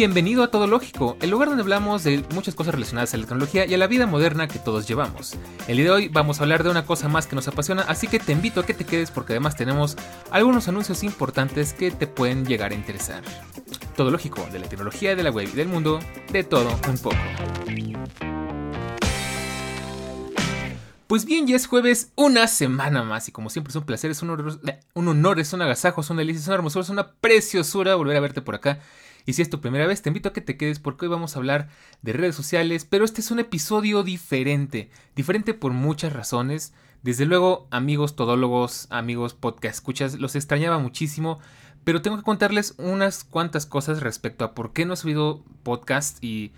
Bienvenido a Todo Lógico, el lugar donde hablamos de muchas cosas relacionadas a la tecnología y a la vida moderna que todos llevamos. El día de hoy vamos a hablar de una cosa más que nos apasiona, así que te invito a que te quedes porque además tenemos algunos anuncios importantes que te pueden llegar a interesar. Todo Lógico, de la tecnología, de la web y del mundo, de todo un poco. Pues bien, ya es jueves, una semana más, y como siempre es un placer, es un honor, un honor es un agasajo, es una delicia, es una hermosura, es una preciosura volver a verte por acá y si es tu primera vez, te invito a que te quedes porque hoy vamos a hablar de redes sociales, pero este es un episodio diferente, diferente por muchas razones. Desde luego, amigos todólogos, amigos podcast escuchas, los extrañaba muchísimo, pero tengo que contarles unas cuantas cosas respecto a por qué no he subido podcast y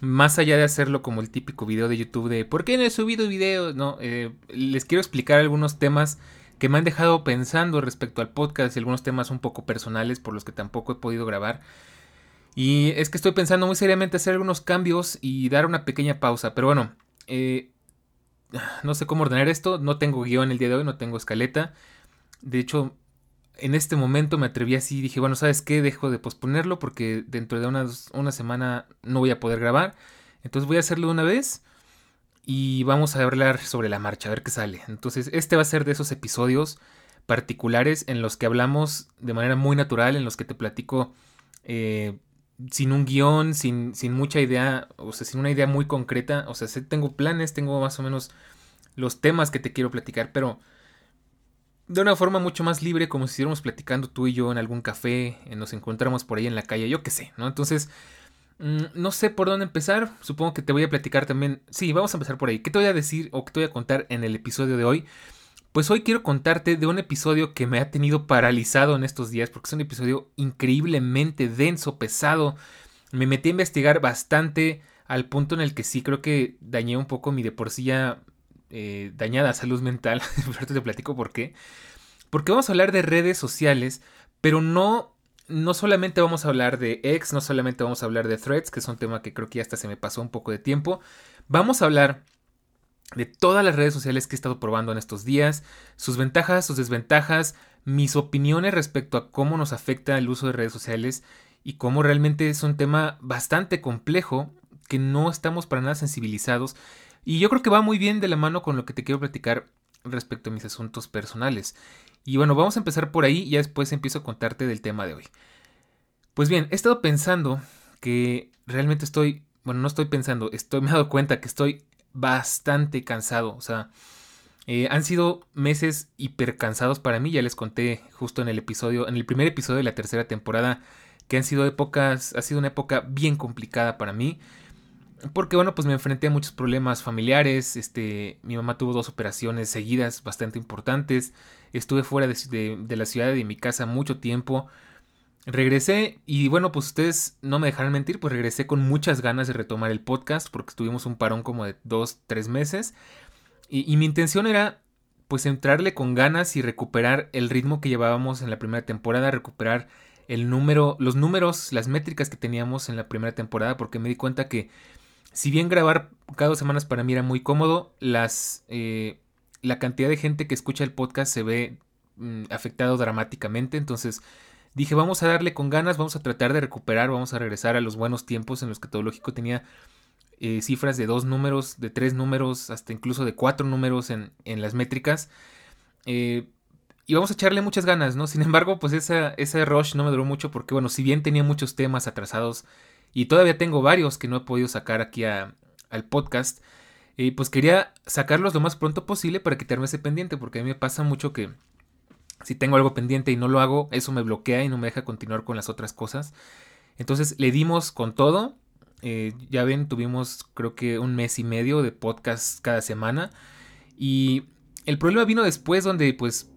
más allá de hacerlo como el típico video de YouTube de por qué no he subido video, no, eh, les quiero explicar algunos temas que me han dejado pensando respecto al podcast y algunos temas un poco personales por los que tampoco he podido grabar. Y es que estoy pensando muy seriamente hacer algunos cambios y dar una pequeña pausa. Pero bueno, eh, no sé cómo ordenar esto. No tengo guion el día de hoy, no tengo escaleta. De hecho, en este momento me atreví así y dije, bueno, ¿sabes qué? Dejo de posponerlo porque dentro de una, una semana no voy a poder grabar. Entonces voy a hacerlo de una vez y vamos a hablar sobre la marcha, a ver qué sale. Entonces, este va a ser de esos episodios particulares en los que hablamos de manera muy natural, en los que te platico eh, sin un guion, sin, sin mucha idea, o sea, sin una idea muy concreta. O sea, tengo planes, tengo más o menos los temas que te quiero platicar, pero de una forma mucho más libre, como si estuviéramos platicando tú y yo en algún café, nos encontramos por ahí en la calle, yo qué sé, ¿no? Entonces, mm, no sé por dónde empezar, supongo que te voy a platicar también, sí, vamos a empezar por ahí, ¿qué te voy a decir o qué te voy a contar en el episodio de hoy? Pues hoy quiero contarte de un episodio que me ha tenido paralizado en estos días porque es un episodio increíblemente denso, pesado. Me metí a investigar bastante al punto en el que sí creo que dañé un poco mi de por sí ya eh, dañada salud mental. Ahorita te platico por qué. Porque vamos a hablar de redes sociales, pero no, no solamente vamos a hablar de X, no solamente vamos a hablar de threads, que es un tema que creo que ya hasta se me pasó un poco de tiempo. Vamos a hablar de todas las redes sociales que he estado probando en estos días, sus ventajas, sus desventajas, mis opiniones respecto a cómo nos afecta el uso de redes sociales y cómo realmente es un tema bastante complejo que no estamos para nada sensibilizados y yo creo que va muy bien de la mano con lo que te quiero platicar respecto a mis asuntos personales. Y bueno, vamos a empezar por ahí y ya después empiezo a contarte del tema de hoy. Pues bien, he estado pensando que realmente estoy, bueno, no estoy pensando, estoy me he dado cuenta que estoy bastante cansado. O sea, eh, han sido meses hiper cansados para mí. Ya les conté justo en el episodio, en el primer episodio de la tercera temporada, que han sido épocas, ha sido una época bien complicada para mí. Porque bueno, pues me enfrenté a muchos problemas familiares. Este, mi mamá tuvo dos operaciones seguidas bastante importantes. Estuve fuera de, de la ciudad y de mi casa mucho tiempo. Regresé y bueno, pues ustedes no me dejarán mentir, pues regresé con muchas ganas de retomar el podcast porque tuvimos un parón como de dos, tres meses. Y, mi intención era pues entrarle con ganas y recuperar el ritmo que llevábamos en la primera temporada, recuperar el número, los números, las métricas que teníamos en la primera temporada, porque me di cuenta que si bien grabar cada dos semanas para mí era muy cómodo, las, eh, la cantidad de gente que escucha el podcast se ve mm, afectado dramáticamente, entonces dije, vamos a darle con ganas, vamos a tratar de recuperar, vamos a regresar a los buenos tiempos en los que todo lógico tenía eh, cifras de dos números, de tres números, hasta incluso de cuatro números en, las métricas. Eh, y vamos a echarle muchas ganas, ¿no? Sin embargo, pues esa, ese rush no me duró mucho porque, bueno, si bien tenía muchos temas atrasados y todavía tengo varios que no he podido sacar aquí al podcast, eh, pues quería sacarlos lo más pronto posible para quitarme ese pendiente, porque a mí me pasa mucho que si tengo algo pendiente y no lo hago, eso me bloquea y no me deja continuar con las otras cosas. Entonces le dimos con todo. Eh, ya ven, tuvimos creo que un mes y medio de podcast cada semana. Y el problema vino después donde pues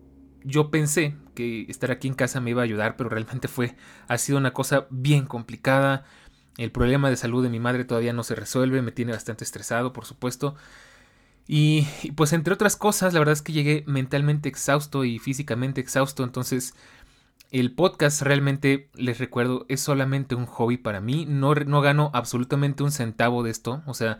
yo pensé que estar aquí en casa me iba a ayudar, pero realmente fue, ha sido una cosa bien complicada. El problema de salud de mi madre todavía no se resuelve, me tiene bastante estresado, por supuesto. Y, pues entre otras cosas, la verdad es que llegué mentalmente exhausto y físicamente exhausto, entonces el podcast realmente, les recuerdo, es solamente un hobby para mí, no, no gano absolutamente un centavo de esto, o sea,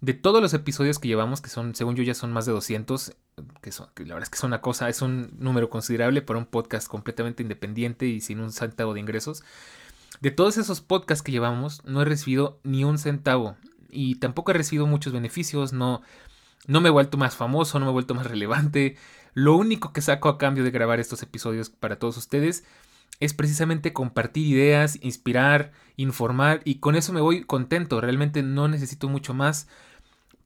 de todos los episodios que llevamos, que son, según yo ya son más de 200, que, son, que la verdad es que es una cosa, es un número considerable para un podcast completamente independiente y sin un centavo de ingresos. De todos esos podcasts que llevamos, no he recibido ni un centavo y tampoco he recibido muchos beneficios, no, no me he vuelto más famoso, no me he vuelto más relevante. Lo único que saco a cambio de grabar estos episodios para todos ustedes es precisamente compartir ideas, inspirar, informar y con eso me voy contento, realmente no necesito mucho más.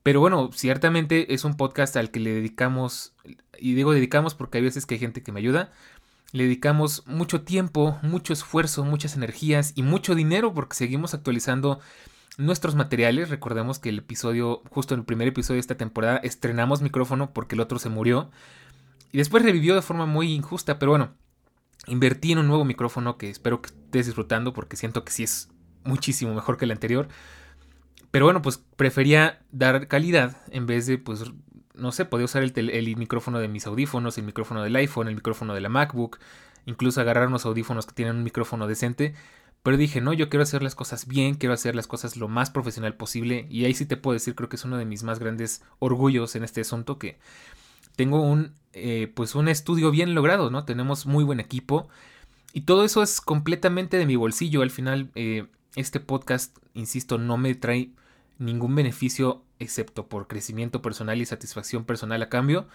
Pero bueno, ciertamente es un podcast al que le dedicamos, y digo dedicamos porque hay veces que hay gente que me ayuda, le dedicamos mucho tiempo, mucho esfuerzo, muchas energías y mucho dinero porque seguimos actualizando nuestros materiales. Recordemos que el episodio, justo en el primer episodio de esta temporada, estrenamos micrófono porque el otro se murió. Y después revivió de forma muy injusta, pero bueno, invertí en un nuevo micrófono que espero que estés disfrutando porque siento que sí es muchísimo mejor que el anterior. Pero bueno, pues prefería dar calidad en vez de, pues, no sé, podía usar el, micrófono de mis audífonos, el micrófono del iPhone, el micrófono de la MacBook, incluso agarrar unos audífonos que tienen un micrófono decente. Pero dije, no, yo quiero hacer las cosas bien, quiero hacer las cosas lo más profesional posible. Y ahí sí te puedo decir, creo que es uno de mis más grandes orgullos en este asunto, que tengo un, eh, pues un estudio bien logrado, ¿no? Tenemos muy buen equipo. Y todo eso es completamente de mi bolsillo. Al final, eh, este podcast, insisto, no me trae ningún beneficio excepto por crecimiento personal y satisfacción personal a cambio.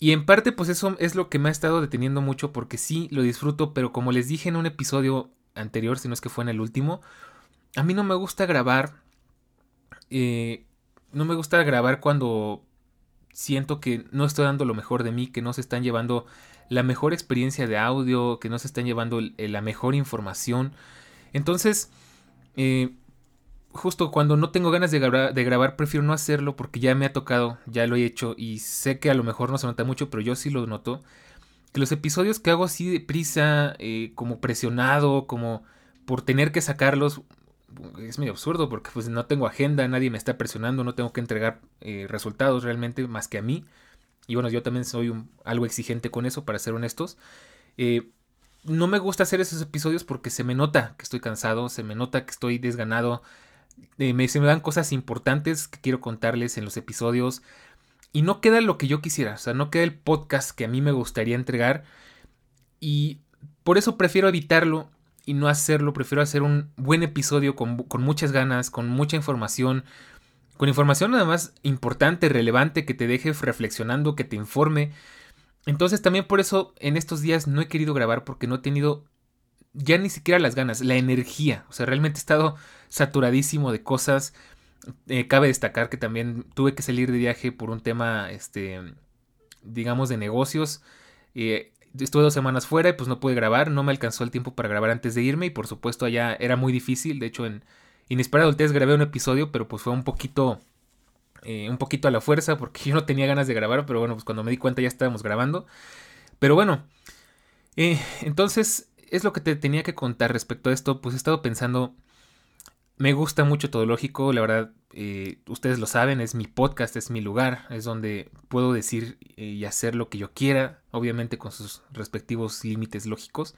Y en parte pues eso es lo que me ha estado deteniendo mucho porque sí lo disfruto, pero como les dije en un episodio anterior, si no es que fue en el último, a mí no me gusta grabar, eh, no me gusta grabar cuando siento que no estoy dando lo mejor de mí, que no se están llevando la mejor experiencia de audio, que no se están llevando la mejor información. Entonces, eh, justo cuando no tengo ganas de, grabar, prefiero no hacerlo porque ya me ha tocado, ya lo he hecho y sé que a lo mejor no se nota mucho, pero yo sí lo noto. Que los episodios que hago así de prisa, eh, como presionado, como por tener que sacarlos, es medio absurdo porque pues no tengo agenda, nadie me está presionando, no tengo que entregar eh, resultados realmente más que a mí. Y bueno, yo también soy algo exigente con eso, para ser honestos. Eh, no me gusta hacer esos episodios porque se me nota que estoy cansado, se me nota que estoy desganado, eh, me, se me dan cosas importantes que quiero contarles en los episodios y no queda lo que yo quisiera, o sea, no queda el podcast que a mí me gustaría entregar y por eso prefiero evitarlo y no hacerlo, prefiero hacer un buen episodio con, con muchas ganas, con mucha información, con información nada más importante, relevante, que te deje reflexionando, que te informe. Entonces también por eso en estos días no he querido grabar porque no he tenido ya ni siquiera las ganas, la energía. O sea, realmente he estado saturadísimo de cosas. Eh, cabe destacar que también tuve que salir de viaje por un tema, este, digamos, de negocios. Eh, estuve dos semanas fuera y pues no pude grabar, no me alcanzó el tiempo para grabar antes de irme y por supuesto allá era muy difícil. De hecho, en Inesperado Test grabé un episodio, pero pues fue un poquito, eh, un poquito a la fuerza porque yo no tenía ganas de grabar, pero bueno, pues cuando me di cuenta ya estábamos grabando. Pero bueno, entonces es lo que te tenía que contar respecto a esto. Pues he estado pensando. Me gusta mucho todo lógico, la verdad, eh, ustedes lo saben, es mi podcast, es mi lugar, es donde puedo decir eh, y hacer lo que yo quiera, obviamente con sus respectivos límites lógicos.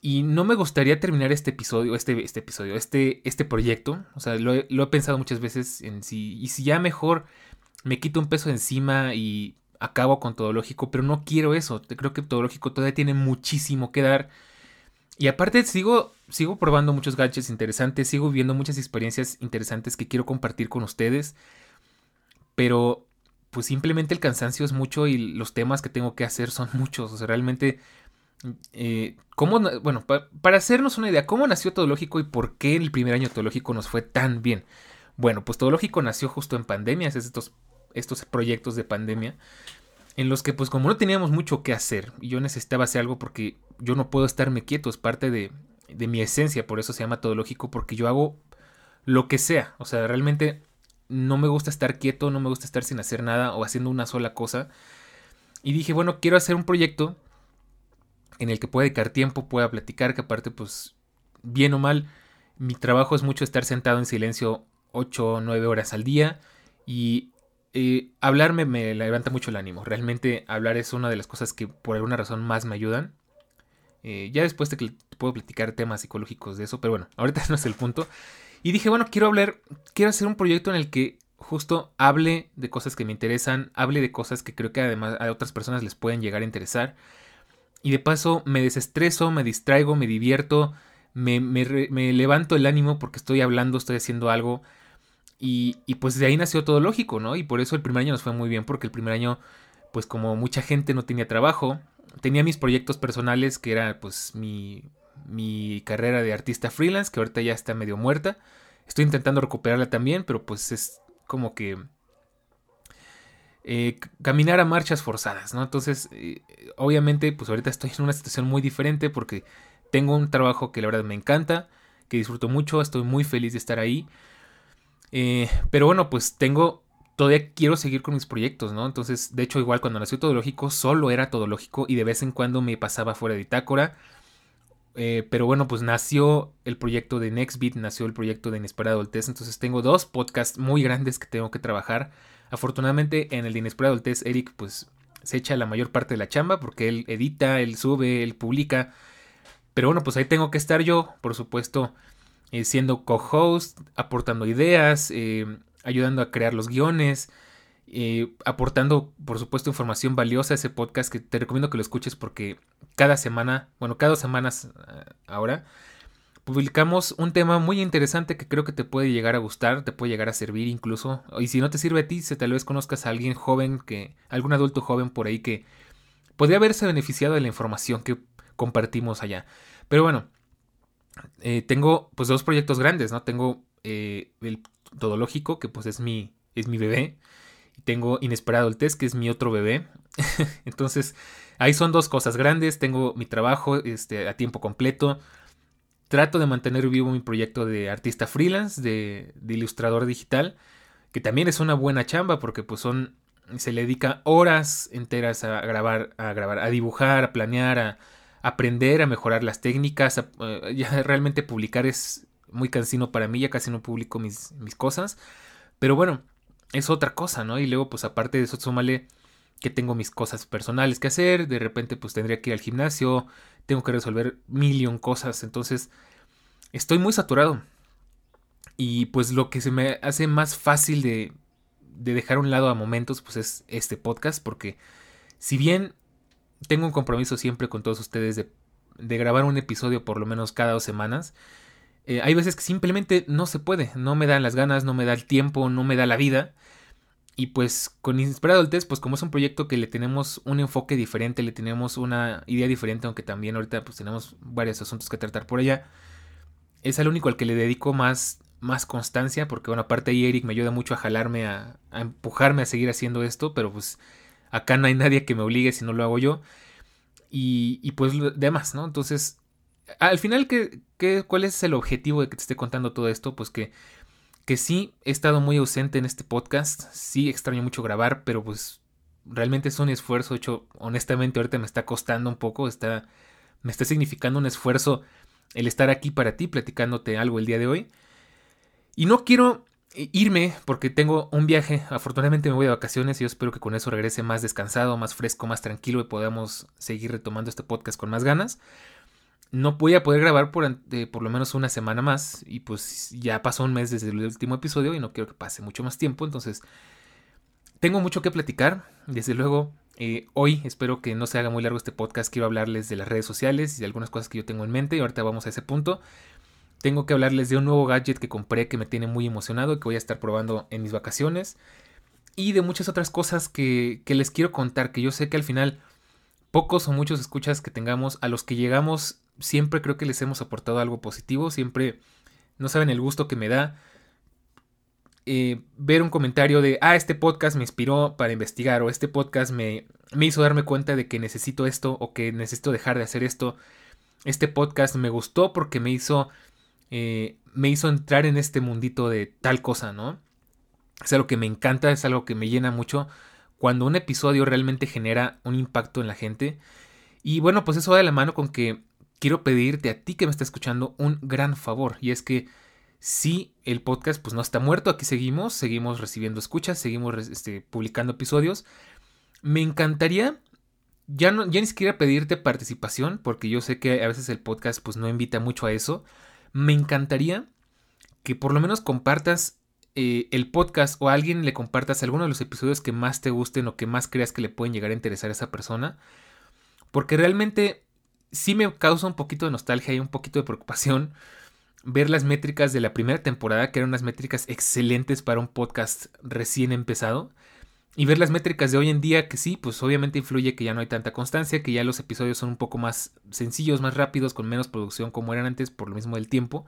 Y no me gustaría terminar este episodio, este, este episodio, este, este proyecto. O sea, lo he, lo he pensado muchas veces en si. Y si ya mejor me quito un peso encima y acabo con todo lógico, pero no quiero eso. Creo que todo lógico todavía tiene muchísimo que dar. Y aparte sigo, sigo probando muchos gadgets interesantes, sigo viendo muchas experiencias interesantes que quiero compartir con ustedes. Pero pues simplemente el cansancio es mucho y los temas que tengo que hacer son muchos. O sea, realmente... Eh, ¿cómo, bueno, para hacernos una idea, ¿cómo nació Todo Lógico y por qué el primer año Todo Lógico nos fue tan bien? Bueno, pues Todo Lógico nació justo en pandemias, es estos estos proyectos de pandemia en los que pues como no teníamos mucho que hacer y yo necesitaba hacer algo porque yo no puedo estarme quieto, es parte de, de mi esencia, por eso se llama todo lógico, porque yo hago lo que sea, o sea, realmente no me gusta estar quieto, no me gusta estar sin hacer nada o haciendo una sola cosa. Y dije, bueno, quiero hacer un proyecto en el que pueda dedicar tiempo, pueda platicar, que aparte pues bien o mal, mi trabajo es mucho estar sentado en silencio 8 o 9 horas al día y eh, hablar me, levanta mucho el ánimo. Realmente hablar es una de las cosas que por alguna razón más me ayudan. Eh, ya después te, puedo platicar temas psicológicos de eso, pero bueno, ahorita no es el punto. Y dije, bueno, quiero hablar, quiero hacer un proyecto en el que justo hable de cosas que me interesan, hable de cosas que creo que además a otras personas les pueden llegar a interesar. Y de paso me desestreso, me distraigo, me divierto, me, me, levanto el ánimo porque estoy hablando, estoy haciendo algo. Y, y, pues de ahí nació todo lógico, ¿no? Y por eso el primer año nos fue muy bien, porque el primer año, pues como mucha gente no tenía trabajo, tenía mis proyectos personales, que era pues mi, mi carrera de artista freelance, que ahorita ya está medio muerta. Estoy intentando recuperarla también, pero pues es como que eh, caminar a marchas forzadas, ¿no? Entonces, eh, obviamente, pues ahorita estoy en una situación muy diferente porque tengo un trabajo que la verdad me encanta, que disfruto mucho, estoy muy feliz de estar ahí. Eh, pero bueno, pues tengo, todavía quiero seguir con mis proyectos, ¿no? Entonces, de hecho, igual cuando nació Todo Lógico, solo era Todo Lógico y de vez en cuando me pasaba fuera de Bitácora. Eh, pero bueno, pues nació el proyecto de Nextbeat, nació el proyecto de Inesperado Test. Entonces tengo dos podcasts muy grandes que tengo que trabajar. Afortunadamente en el de Inesperado el Test, Eric pues se echa la mayor parte de la chamba porque él edita, él sube, él publica. Pero bueno, pues ahí tengo que estar yo, por supuesto, eh, siendo co-host, aportando ideas, eh, ayudando a crear los guiones, eh, aportando, por supuesto, información valiosa a ese podcast que te recomiendo que lo escuches porque cada semana, bueno, cada dos semanas ahora, publicamos un tema muy interesante que creo que te puede llegar a gustar, te puede llegar a servir incluso. Y si no te sirve a ti, si tal vez conozcas a alguien joven, que algún adulto joven por ahí que podría haberse beneficiado de la información que compartimos allá. Pero bueno, eh, tengo pues dos proyectos grandes, ¿no? Tengo el Todológico, que pues es mi, es mi bebé tengo Inesperado el Test, que es mi otro bebé. Entonces, ahí son dos cosas grandes. Tengo mi trabajo este, a tiempo completo. Trato de mantener vivo mi proyecto de artista freelance, de, ilustrador digital, que también es una buena chamba porque pues son se le dedica horas enteras a grabar, a grabar, a dibujar, a planear, a, aprender, a mejorar las técnicas. Eh, ya realmente publicar es muy cansino para mí, ya casi no publico mis, mis cosas. Pero bueno, es otra cosa, ¿no? Y luego, pues aparte de eso, súmale que tengo mis cosas personales que hacer, de repente pues tendría que ir al gimnasio, tengo que resolver millón cosas, entonces estoy muy saturado. Y pues lo que se me hace más fácil de, de dejar a un lado a momentos, pues es este podcast, porque si bien tengo un compromiso siempre con todos ustedes de, grabar un episodio por lo menos cada dos semanas, eh, hay veces que simplemente no se puede, no me dan las ganas, no me da el tiempo, no me da la vida. Y pues con Inspirado el Test, pues como es un proyecto que le tenemos un enfoque diferente, le tenemos una idea diferente, aunque también ahorita pues tenemos varios asuntos que tratar por allá, es el único al que le dedico más, más constancia, porque bueno, aparte ahí Eric me ayuda mucho a jalarme, a, a empujarme a seguir haciendo esto, pero pues acá no hay nadie que me obligue si no lo hago yo. Y, pues demás, ¿no? Entonces al final, ¿qué, qué, cuál es el objetivo de que te esté contando todo esto? Pues que, que sí he estado muy ausente en este podcast, sí extraño mucho grabar, pero pues realmente es un esfuerzo hecho, honestamente ahorita me está costando un poco, está, me está significando un esfuerzo el estar aquí para ti platicándote algo el día de hoy. Y no quiero irme porque tengo un viaje, afortunadamente me voy de vacaciones y yo espero que con eso regrese más descansado, más fresco, más tranquilo y podamos seguir retomando este podcast con más ganas no voy a poder grabar por, por lo menos una semana más. Y pues ya pasó un mes desde el último episodio y no quiero que pase mucho más tiempo. Entonces, tengo mucho que platicar. Desde luego, eh, hoy espero que no se haga muy largo este podcast. Quiero hablarles de las redes sociales y de algunas cosas que yo tengo en mente. Y ahorita vamos a ese punto. Tengo que hablarles de un nuevo gadget que compré que me tiene muy emocionado y que voy a estar probando en mis vacaciones. Y de muchas otras cosas que, que les quiero contar. Que yo sé que al final pocos o muchos escuchas que tengamos, a los que llegamos siempre creo que les hemos aportado algo positivo, siempre no saben el gusto que me da eh, ver un comentario de, ah, este podcast me inspiró para investigar o este podcast me, me hizo darme cuenta de que necesito esto o que necesito dejar de hacer esto. Este podcast me gustó porque me hizo, eh, me hizo entrar en este mundito de tal cosa, ¿no? Es algo que me encanta, es algo que me llena mucho cuando un episodio realmente genera un impacto en la gente. Y bueno, pues eso va de la mano con que quiero pedirte a ti que me está escuchando un gran favor. Y es que si el podcast pues no está muerto, aquí seguimos, seguimos recibiendo escuchas, seguimos este, publicando episodios. Me encantaría ya, no, ya ni siquiera pedirte participación, porque yo sé que a veces el podcast pues no invita mucho a eso. Me encantaría que por lo menos compartas eh, el podcast o a alguien le compartas alguno de los episodios que más te gusten o que más creas que le pueden llegar a interesar a esa persona. Porque realmente sí me causa un poquito de nostalgia y un poquito de preocupación ver las métricas de la primera temporada, que eran unas métricas excelentes para un podcast recién empezado. Y ver las métricas de hoy en día, que sí, pues obviamente influye que ya no hay tanta constancia, que ya los episodios son un poco más sencillos, más rápidos, con menos producción como eran antes, por lo mismo del tiempo.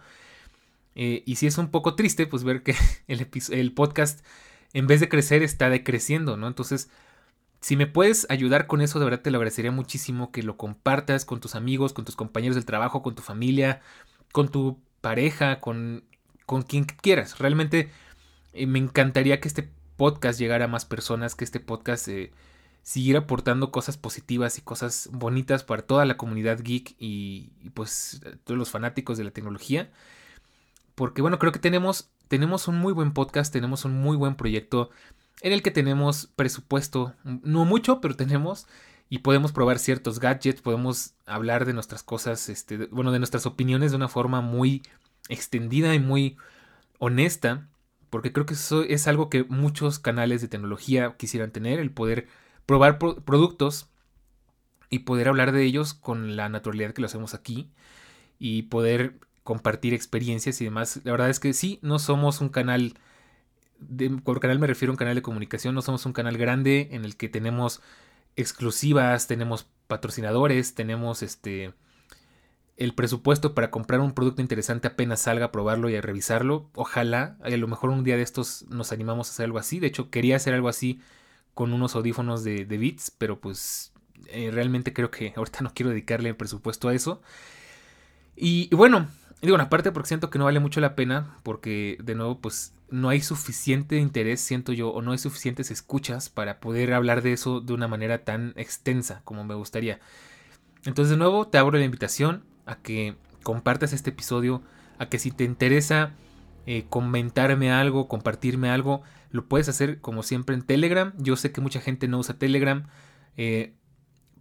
Eh, y sí es un poco triste, pues ver que el, el podcast, en vez de crecer, está decreciendo, ¿no? Entonces, si me puedes ayudar con eso, de verdad te lo agradecería muchísimo que lo compartas con tus amigos, con tus compañeros del trabajo, con tu familia, con tu pareja, con, con quien quieras. Realmente eh, me encantaría que este podcast llegara a más personas, que este podcast eh, siguiera aportando cosas positivas y cosas bonitas para toda la comunidad geek y, y, pues todos los fanáticos de la tecnología. Porque bueno, creo que tenemos, tenemos un muy buen podcast, tenemos un muy buen proyecto en el que tenemos presupuesto, no mucho, pero tenemos y podemos probar ciertos gadgets, podemos hablar de nuestras cosas, este, bueno, de nuestras opiniones de una forma muy extendida y muy honesta, porque creo que eso es algo que muchos canales de tecnología quisieran tener, el poder probar productos y poder hablar de ellos con la naturalidad que lo hacemos aquí y poder compartir experiencias y demás. La verdad es que sí, no somos un canal por canal me refiero a un canal de comunicación, no somos un canal grande en el que tenemos exclusivas, tenemos patrocinadores, tenemos este el presupuesto para comprar un producto interesante apenas salga a probarlo y a revisarlo. Ojalá, a lo mejor un día de estos nos animamos a hacer algo así. De hecho, quería hacer algo así con unos audífonos de, de Beats, pero pues eh, realmente creo que ahorita no quiero dedicarle el presupuesto a eso. Y, bueno, digo, una parte porque siento que no vale mucho la pena, porque de nuevo, pues no hay suficiente interés, siento yo, o no hay suficientes escuchas para poder hablar de eso de una manera tan extensa como me gustaría. Entonces, de nuevo, te abro la invitación a que compartas este episodio, a que si te interesa eh, comentarme algo, compartirme algo, lo puedes hacer como siempre en Telegram. Yo sé que mucha gente no usa Telegram. Eh,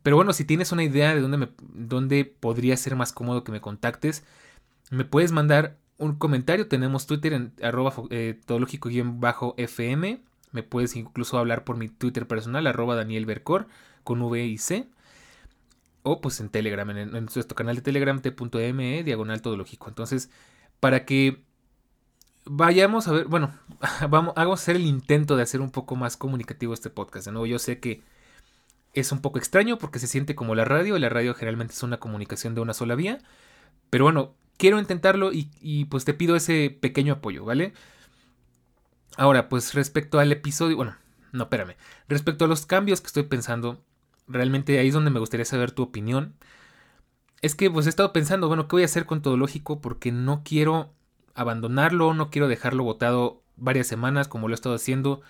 pero bueno, si tienes una idea de dónde, me, podría ser más cómodo que me contactes, me puedes mandar un comentario. Tenemos Twitter en arroba eh, todológico-fm. Me puedes incluso hablar por mi Twitter personal, arroba Daniel Bercor, con V y C. O pues en Telegram, en, nuestro canal de Telegram, t.me, diagonal todológico. Entonces, para que vayamos a ver, bueno, vamos, a hacer el intento de hacer un poco más comunicativo este podcast. De nuevo, yo sé que es un poco extraño porque se siente como la radio, y la radio generalmente es una comunicación de una sola vía. Pero bueno, quiero intentarlo y, pues te pido ese pequeño apoyo, ¿vale? Ahora, pues respecto al episodio, bueno, no, espérame. Respecto a los cambios que estoy pensando, realmente ahí es donde me gustaría saber tu opinión. Es que pues he estado pensando, bueno, ¿qué voy a hacer con todo lógico? Porque no quiero abandonarlo, no quiero dejarlo botado varias semanas como lo he estado haciendo.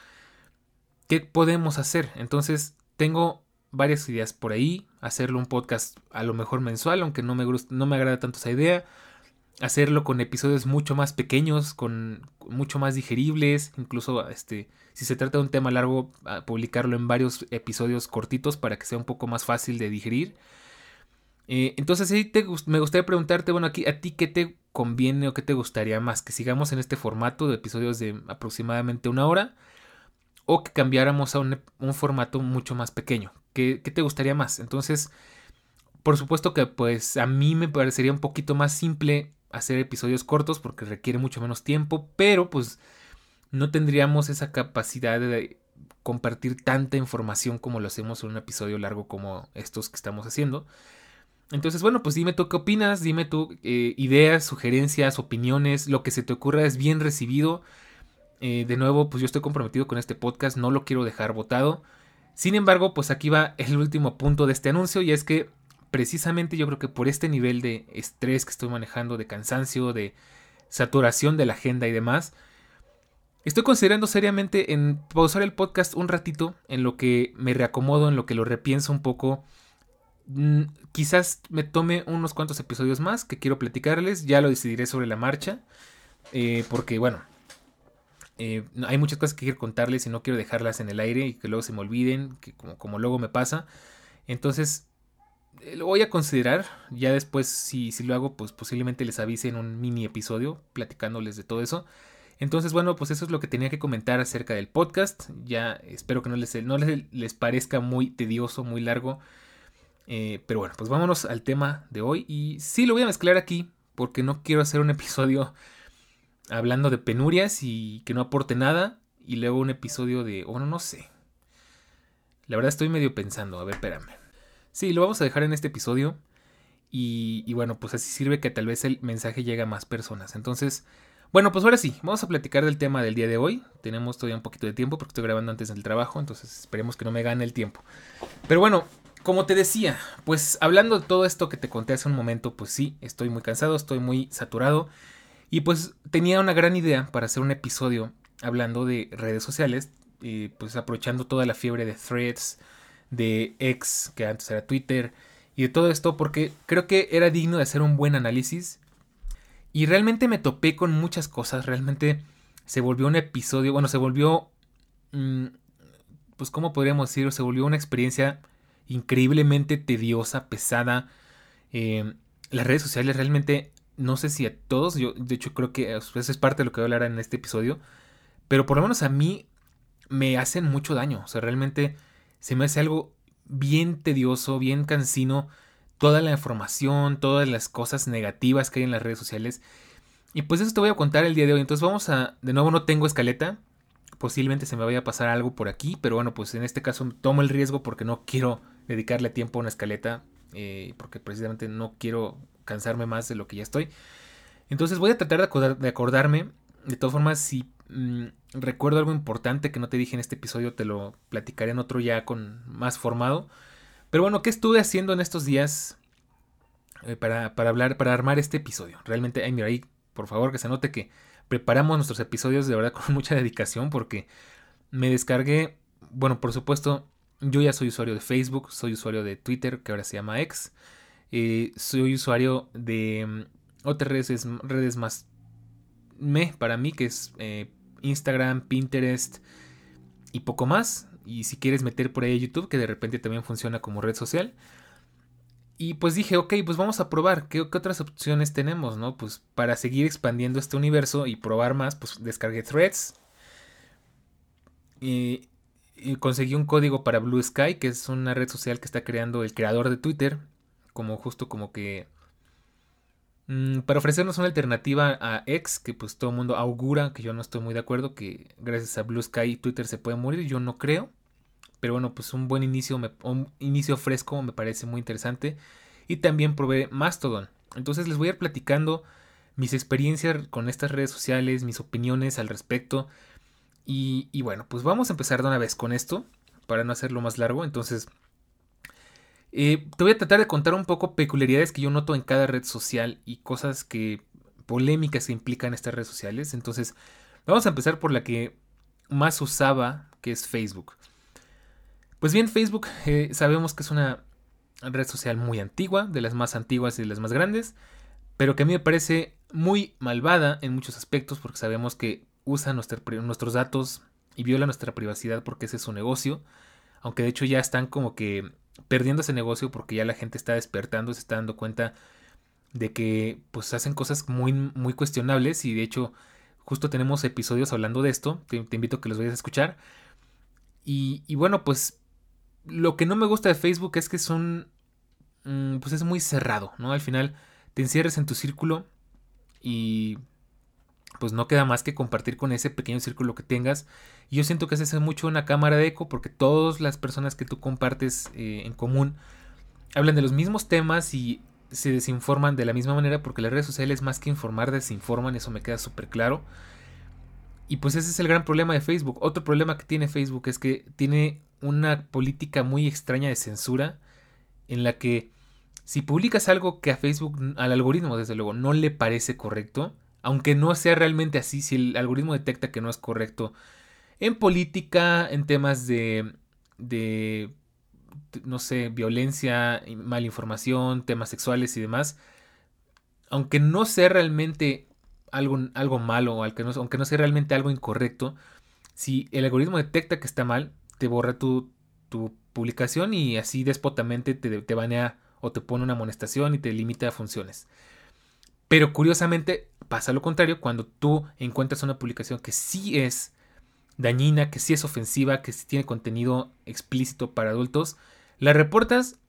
¿Qué podemos hacer? Entonces, tengo varias ideas por ahí. Hacerlo un podcast a lo mejor mensual, aunque no me, no me agrada tanto esa idea hacerlo con episodios mucho más pequeños, con mucho más digeribles, incluso este, si se trata de un tema largo, publicarlo en varios episodios cortitos para que sea un poco más fácil de digerir. Eh, entonces sí te, me gustaría preguntarte, bueno, aquí a ti qué te conviene o qué te gustaría más, que sigamos en este formato de episodios de aproximadamente una hora o que cambiáramos a un, formato mucho más pequeño. ¿Qué, ¿Qué te gustaría más? Entonces, por supuesto que pues a mí me parecería un poquito más simple hacer episodios cortos porque requiere mucho menos tiempo, pero pues no tendríamos esa capacidad de compartir tanta información como lo hacemos en un episodio largo como estos que estamos haciendo. Entonces, bueno, pues dime tú qué opinas, dime tú eh, ideas, sugerencias, opiniones, lo que se te ocurra es bien recibido. Eh, de nuevo, pues yo estoy comprometido con este podcast, no lo quiero dejar votado. Sin embargo, pues aquí va el último punto de este anuncio y es que precisamente yo creo que por este nivel de estrés que estoy manejando, de cansancio, de saturación de la agenda y demás, estoy considerando seriamente en pausar el podcast un ratito, en lo que me reacomodo, en lo que lo repienso un poco. Mm, quizás me tome unos cuantos episodios más que quiero platicarles, ya lo decidiré sobre la marcha, eh, porque bueno, eh, hay muchas cosas que quiero contarles y no quiero dejarlas en el aire y que luego se me olviden, que como, como luego me pasa. Entonces lo voy a considerar. Ya después, si, si lo hago, pues posiblemente les avise en un mini episodio platicándoles de todo eso. Entonces, bueno, pues eso es lo que tenía que comentar acerca del podcast. Ya espero que no les, no les, parezca muy tedioso, muy largo. Eh, pero bueno, pues vámonos al tema de hoy. Y sí lo voy a mezclar aquí porque no quiero hacer un episodio hablando de penurias y que no aporte nada. Y luego un episodio de, bueno, no sé. La verdad estoy medio pensando, a ver, espérame. Sí, lo vamos a dejar en este episodio. Y, bueno, pues así sirve que tal vez el mensaje llegue a más personas. Entonces, bueno, pues ahora sí, vamos a platicar del tema del día de hoy. Tenemos todavía un poquito de tiempo porque estoy grabando antes del trabajo, entonces esperemos que no me gane el tiempo. Pero bueno, como te decía, pues hablando de todo esto que te conté hace un momento, pues sí, estoy muy cansado, estoy muy saturado. Y pues tenía una gran idea para hacer un episodio hablando de redes sociales, y pues aprovechando toda la fiebre de threads, de X, que antes era Twitter, y de todo esto, porque creo que era digno de hacer un buen análisis y realmente me topé con muchas cosas. Realmente se volvió un episodio, bueno, se volvió, mm, pues, ¿cómo podríamos decirlo? Se volvió una experiencia increíblemente tediosa, pesada. Eh, las redes sociales realmente, no sé si a todos, yo de hecho creo que eso es parte de lo que voy a hablar en este episodio, pero por lo menos a mí me hacen mucho daño. O sea, realmente se me hace algo bien tedioso, bien cansino toda la información, todas las cosas negativas que hay en las redes sociales. Y pues eso te voy a contar el día de hoy. Entonces vamos a, de nuevo no tengo escaleta. Posiblemente se me vaya a pasar algo por aquí, pero bueno, pues en este caso tomo el riesgo porque no quiero dedicarle tiempo a una escaleta, eh, porque precisamente no quiero cansarme más de lo que ya estoy. Entonces voy a tratar de, acordarme. De todas formas, si mm, recuerdo algo importante que no te dije en este episodio, te lo platicaré en otro ya con más formado. Pero bueno, ¿qué estuve haciendo en estos días eh, para, hablar, para armar este episodio? Realmente, ay, mira ahí, por favor, que se note que preparamos nuestros episodios de verdad con mucha dedicación porque me descargué, bueno, por supuesto, yo ya soy usuario de Facebook, soy usuario de Twitter, que ahora se llama X, eh, soy usuario de mm, otras redes, redes más me para mí, que es eh, Instagram, Pinterest y poco más y si quieres meter por ahí YouTube, que de repente también funciona como red social. Y pues dije, ok, pues vamos a probar, ¿qué, otras opciones tenemos, no? Pues para seguir expandiendo este universo y probar más, pues descargué Threads. Y, conseguí un código para Blue Sky, que es una red social que está creando el creador de Twitter, como justo como que... Mm, para ofrecernos una alternativa a X, que pues todo el mundo augura, que yo no estoy muy de acuerdo, que gracias a Blue Sky Twitter se puede morir, yo no creo. Pero bueno, pues un buen inicio, un inicio fresco me parece muy interesante. Y también probé Mastodon. Entonces les voy a ir platicando mis experiencias con estas redes sociales, mis opiniones al respecto. Y, bueno, pues vamos a empezar de una vez con esto, para no hacerlo más largo. Entonces, eh, te voy a tratar de contar un poco peculiaridades que yo noto en cada red social y cosas que polémicas que implican estas redes sociales. Entonces, vamos a empezar por la que más usaba, que es Facebook. Pues bien, Facebook eh, sabemos que es una red social muy antigua, de las más antiguas y de las más grandes, pero que a mí me parece muy malvada en muchos aspectos porque sabemos que usa nuestros datos y viola nuestra privacidad porque ese es su negocio, aunque de hecho ya están como que perdiendo ese negocio porque ya la gente está despertando, se está dando cuenta de que pues hacen cosas muy, muy cuestionables y de hecho justo tenemos episodios hablando de esto, te, invito a que los vayas a escuchar. Y, y bueno, pues lo que no me gusta de Facebook es que son. Mm, pues es muy cerrado, ¿no? Al final te encierres en tu círculo y. Pues no queda más que compartir con ese pequeño círculo que tengas. Yo siento que se hace mucho una cámara de eco porque todas las personas que tú compartes eh, en común hablan de los mismos temas y se desinforman de la misma manera porque las redes sociales más que informar desinforman, eso me queda súper claro. Y pues ese es el gran problema de Facebook. Otro problema que tiene Facebook es que tiene una política muy extraña de censura en la que si publicas algo que a Facebook, al algoritmo desde luego, no le parece correcto, aunque no sea realmente así, si el algoritmo detecta que no es correcto, en política, en temas de, no sé, violencia, malinformación, temas sexuales y demás, aunque no sea realmente algo, algo malo, aunque no, aunque no sea realmente algo incorrecto, si el algoritmo detecta que está mal, te borra tu, publicación y así despotamente te, te banea o te pone una amonestación y te limita a funciones. Pero curiosamente pasa lo contrario cuando tú encuentras una publicación que sí es dañina, que sí es ofensiva, que sí tiene contenido explícito para adultos, la reportas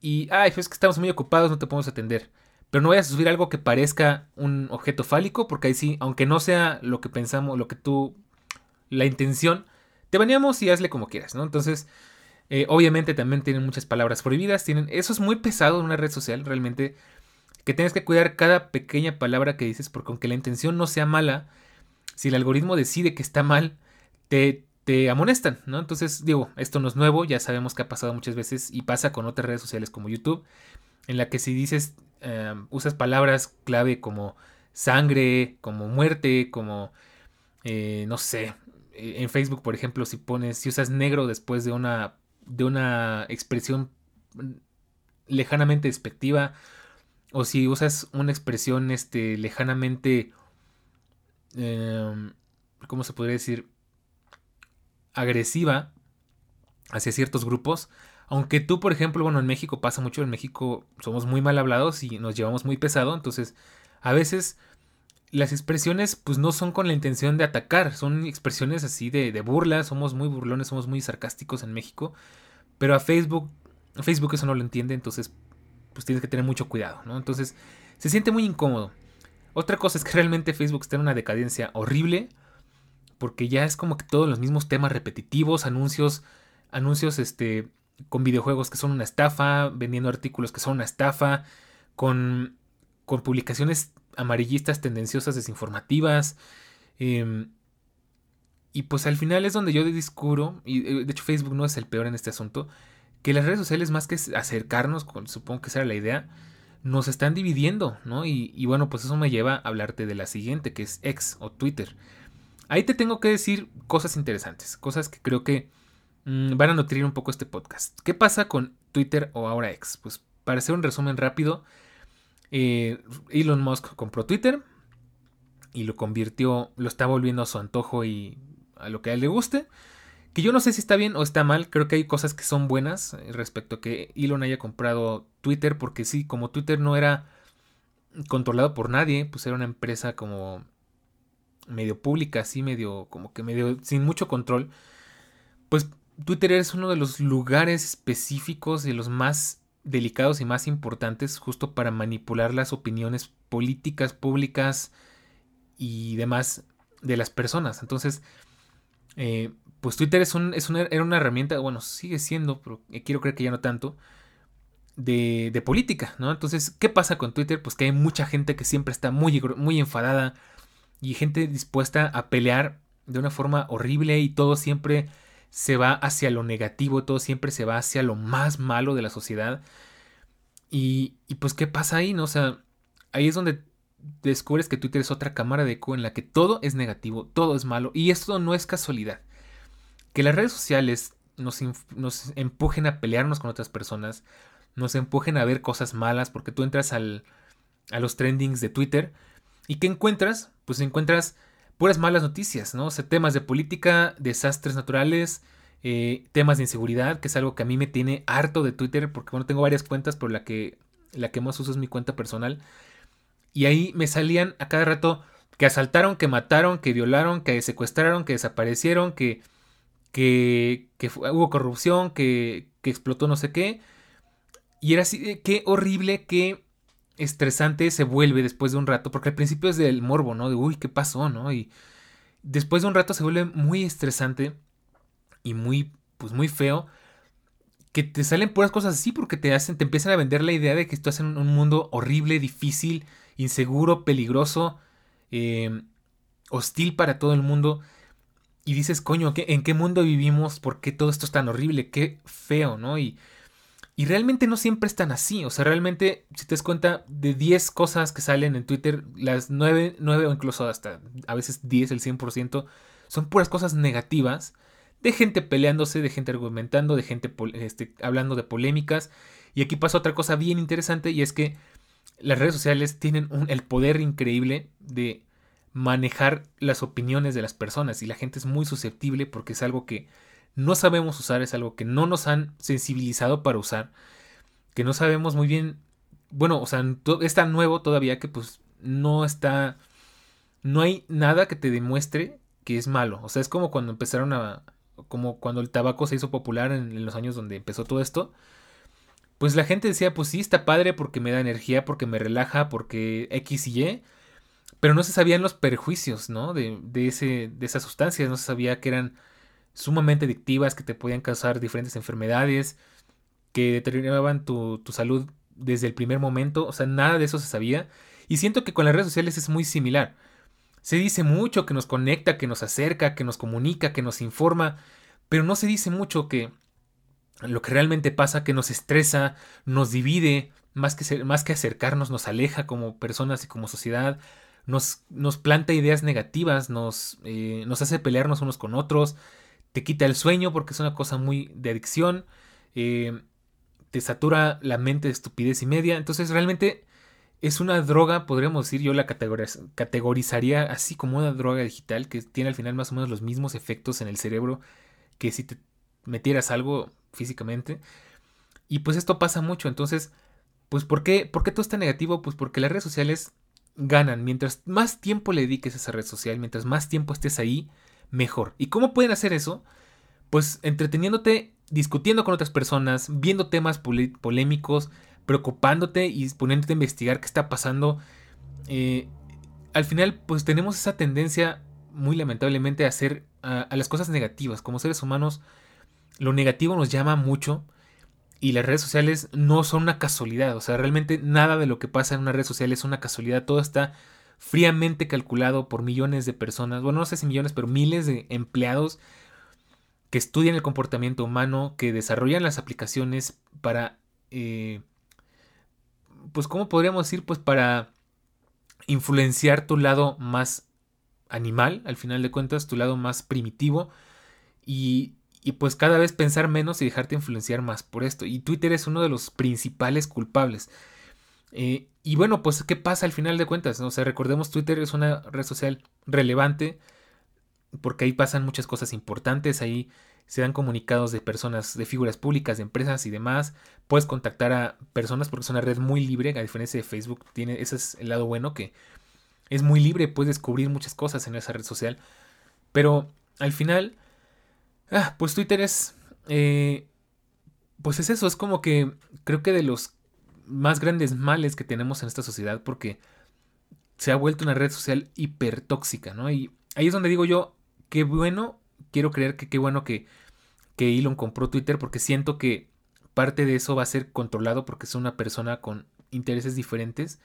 y, ay, es que estamos muy ocupados, no te podemos atender. Pero no vayas a subir algo que parezca un objeto fálico, porque ahí sí, aunque no sea lo que pensamos, lo que tú, la intención, te baneamos y hazle como quieras, ¿no? Entonces, eh, obviamente también tienen muchas palabras prohibidas, tienen, eso es muy pesado en una red social, realmente, que tienes que cuidar cada pequeña palabra que dices, porque aunque la intención no sea mala, si el algoritmo decide que está mal, te, te amonestan, ¿no? Entonces, digo, esto no es nuevo, ya sabemos que ha pasado muchas veces y pasa con otras redes sociales como YouTube, en la que si dices, em, usas palabras clave como sangre, como muerte, como, eh, no sé, e, en Facebook, por ejemplo, si pones, si usas negro después de una, de una expresión lejanamente despectiva, o si usas una expresión, este, lejanamente, em, ¿cómo se podría decir? agresiva hacia ciertos grupos. Aunque tú, por ejemplo, bueno, en México pasa mucho, en México somos muy mal hablados y nos llevamos muy pesado, entonces a veces las expresiones pues no son con la intención de atacar, son expresiones así de, de burla, somos muy burlones, somos muy sarcásticos en México, pero a Facebook, Facebook eso no lo entiende, entonces pues tienes que tener mucho cuidado, ¿no? Entonces se siente muy incómodo. Otra cosa es que realmente Facebook está en una decadencia horrible, porque ya es como que todos los mismos temas repetitivos, anuncios, anuncios este, con videojuegos que son una estafa, vendiendo artículos que son una estafa, con, con publicaciones amarillistas, tendenciosas, desinformativas. Em, y pues al final es donde yo descubro, y eh, de hecho Facebook no es el peor en este asunto, que las redes sociales más que acercarnos, supongo que esa era la idea, nos están dividiendo, ¿no? Y, bueno, pues eso me lleva a hablarte de la siguiente, que es X o Twitter. Ahí te tengo que decir cosas interesantes, cosas que creo que mm, van a nutrir un poco este podcast. ¿Qué pasa con Twitter o ahora X? Pues para hacer un resumen rápido, eh, Elon Musk compró Twitter y lo convirtió, lo está volviendo a su antojo y a lo que a él le guste. Que yo no sé si está bien o está mal, creo que hay cosas que son buenas eh, respecto a que Elon haya comprado Twitter, porque sí, como Twitter no era controlado por nadie, pues era una empresa como medio pública, así medio, como que medio, sin mucho control, pues Twitter es uno de los lugares específicos y los más delicados y más importantes justo para manipular las opiniones políticas, públicas y demás de las personas. Entonces, eh, pues Twitter es, un, es una, era una herramienta, bueno, sigue siendo, pero quiero creer que ya no tanto, de, de, política, ¿no? Entonces, ¿qué pasa con Twitter? Pues que hay mucha gente que siempre está muy, enfadada, y gente dispuesta a pelear de una forma horrible y todo siempre se va hacia lo negativo, todo siempre se va hacia lo más malo de la sociedad. Y, y pues, ¿qué pasa ahí? No? O sea, ahí es donde descubres que Twitter es otra cámara de eco en la que todo es negativo, todo es malo. Y esto no es casualidad. Que las redes sociales nos, empujen a pelearnos con otras personas, nos empujen a ver cosas malas, porque tú entras al, a los trendings de Twitter ¿Y qué encuentras? Pues encuentras puras malas noticias, ¿no? O sea, temas de política, desastres naturales, eh, temas de inseguridad, que es algo que a mí me tiene harto de Twitter, porque bueno, tengo varias cuentas, pero la que, la que más uso es mi cuenta personal. Y ahí me salían a cada rato que asaltaron, que mataron, que violaron, que secuestraron, que desaparecieron, que, que, hubo corrupción, que, explotó no sé qué. Y era así, qué horrible, qué estresante se vuelve después de un rato, porque al principio es del morbo, ¿no? De, uy, ¿qué pasó, no? Y después de un rato se vuelve muy estresante y muy, pues muy feo, que te salen puras cosas así porque te hacen, te empiezan a vender la idea de que estás en un mundo horrible, difícil, inseguro, peligroso, em, hostil para todo el mundo. Y dices, coño, ¿en qué mundo vivimos? ¿Por qué todo esto es tan horrible? Qué feo, ¿no? Y y realmente no siempre están así. O sea, realmente, si te das cuenta, de 10 cosas que salen en Twitter, las 9, 9 o incluso hasta a veces 10, el 100%, son puras cosas negativas. De gente peleándose, de gente argumentando, de gente este, hablando de polémicas. Y aquí pasa otra cosa bien interesante y es que las redes sociales tienen el poder increíble de manejar las opiniones de las personas y la gente es muy susceptible porque es algo que no sabemos usar, es algo que no nos han sensibilizado para usar, que no sabemos muy bien, bueno, o sea, es tan nuevo todavía que pues no está, no hay nada que te demuestre que es malo. O sea, es como cuando empezaron a, como cuando el tabaco se hizo popular en, los años donde empezó todo esto. Pues la gente decía, pues sí, está padre porque me da energía, porque me relaja, porque X y Y. Pero no se sabían los perjuicios, ¿no? De, de, ese, de esas sustancias. No se sabía que eran sumamente adictivas, que te podían causar diferentes enfermedades, que deterioraban tu, tu salud desde el primer momento. O sea, nada de eso se sabía. Y siento que con las redes sociales es muy similar. Se dice mucho que nos conecta, que nos acerca, que nos comunica, que nos informa, pero no se dice mucho que lo que realmente pasa, que nos estresa, nos divide, más que, más que acercarnos, nos aleja como personas y como sociedad, nos, nos planta ideas negativas, nos, eh, nos hace pelearnos unos con otros, te quita el sueño porque es una cosa muy de adicción, eh, te satura la mente de estupidez y media, entonces realmente es una droga, podríamos decir, yo la categorizaría así como una droga digital que tiene al final más o menos los mismos efectos en el cerebro que si te metieras algo físicamente. Y pues esto pasa mucho, entonces, pues ¿por qué, ¿por qué todo está negativo? Pues porque las redes sociales ganan. Mientras más tiempo le dediques a esa red social, mientras más tiempo estés ahí, mejor. ¿Y cómo pueden hacer eso? Pues entreteniéndote, discutiendo con otras personas, viendo temas polémicos, preocupándote y poniéndote a investigar qué está pasando, eh, al final pues tenemos esa tendencia muy lamentablemente a hacer a, las cosas negativas. Como seres humanos, lo negativo nos llama mucho y las redes sociales no son una casualidad. O sea, realmente nada de lo que pasa en una red social es una casualidad. Todo está fríamente calculado por millones de personas. Bueno, no sé si millones, pero miles de empleados que estudian el comportamiento humano, que desarrollan las aplicaciones para eh, pues, ¿cómo podríamos decir? Pues para influenciar tu lado más animal, al final de cuentas, tu lado más primitivo. Y, y pues cada vez pensar menos y dejarte influenciar más por esto. Y Twitter es uno de los principales culpables. Eh, y bueno, pues ¿qué pasa al final de cuentas? O sea, recordemos, Twitter es una red social relevante porque ahí pasan muchas cosas importantes, ahí se dan comunicados de personas, de figuras públicas, de empresas y demás. Puedes contactar a personas porque es una red muy libre, a diferencia de Facebook, tiene, ese es el lado bueno que es muy libre, puedes descubrir muchas cosas en esa red social. Pero al final, ah, pues Twitter es, eh, pues es eso, es como que creo que de los más grandes males que tenemos en esta sociedad porque se ha vuelto una red social hipertóxica, ¿no? Y ahí es donde digo yo, qué bueno quiero creer que qué bueno que, que Elon compró Twitter porque siento que parte de eso va a ser controlado porque es una persona con intereses diferentes.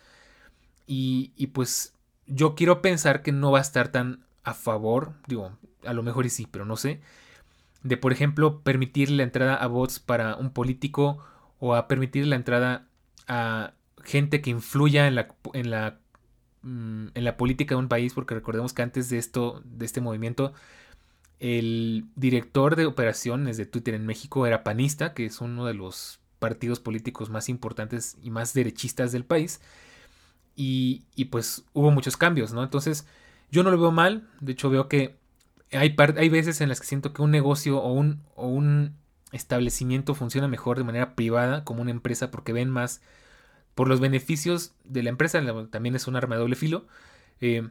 Y, y, pues yo quiero pensar que no va a estar tan a favor, digo, a lo mejor y sí, pero no sé, de por ejemplo permitir la entrada a bots para un político o a permitir la entrada a gente que influya en la, en la, mm, en la política de un país, porque recordemos que antes de esto, de este movimiento, el director de operaciones de Twitter en México era panista, que es uno de los partidos políticos más importantes y más derechistas del país. Y, pues hubo muchos cambios, ¿no? Entonces yo no lo veo mal, de hecho veo que hay, hay veces en las que siento que un negocio o un, o un establecimiento funciona mejor de manera privada como una empresa porque ven más por los beneficios de la empresa, también es un arma de doble filo. Eh,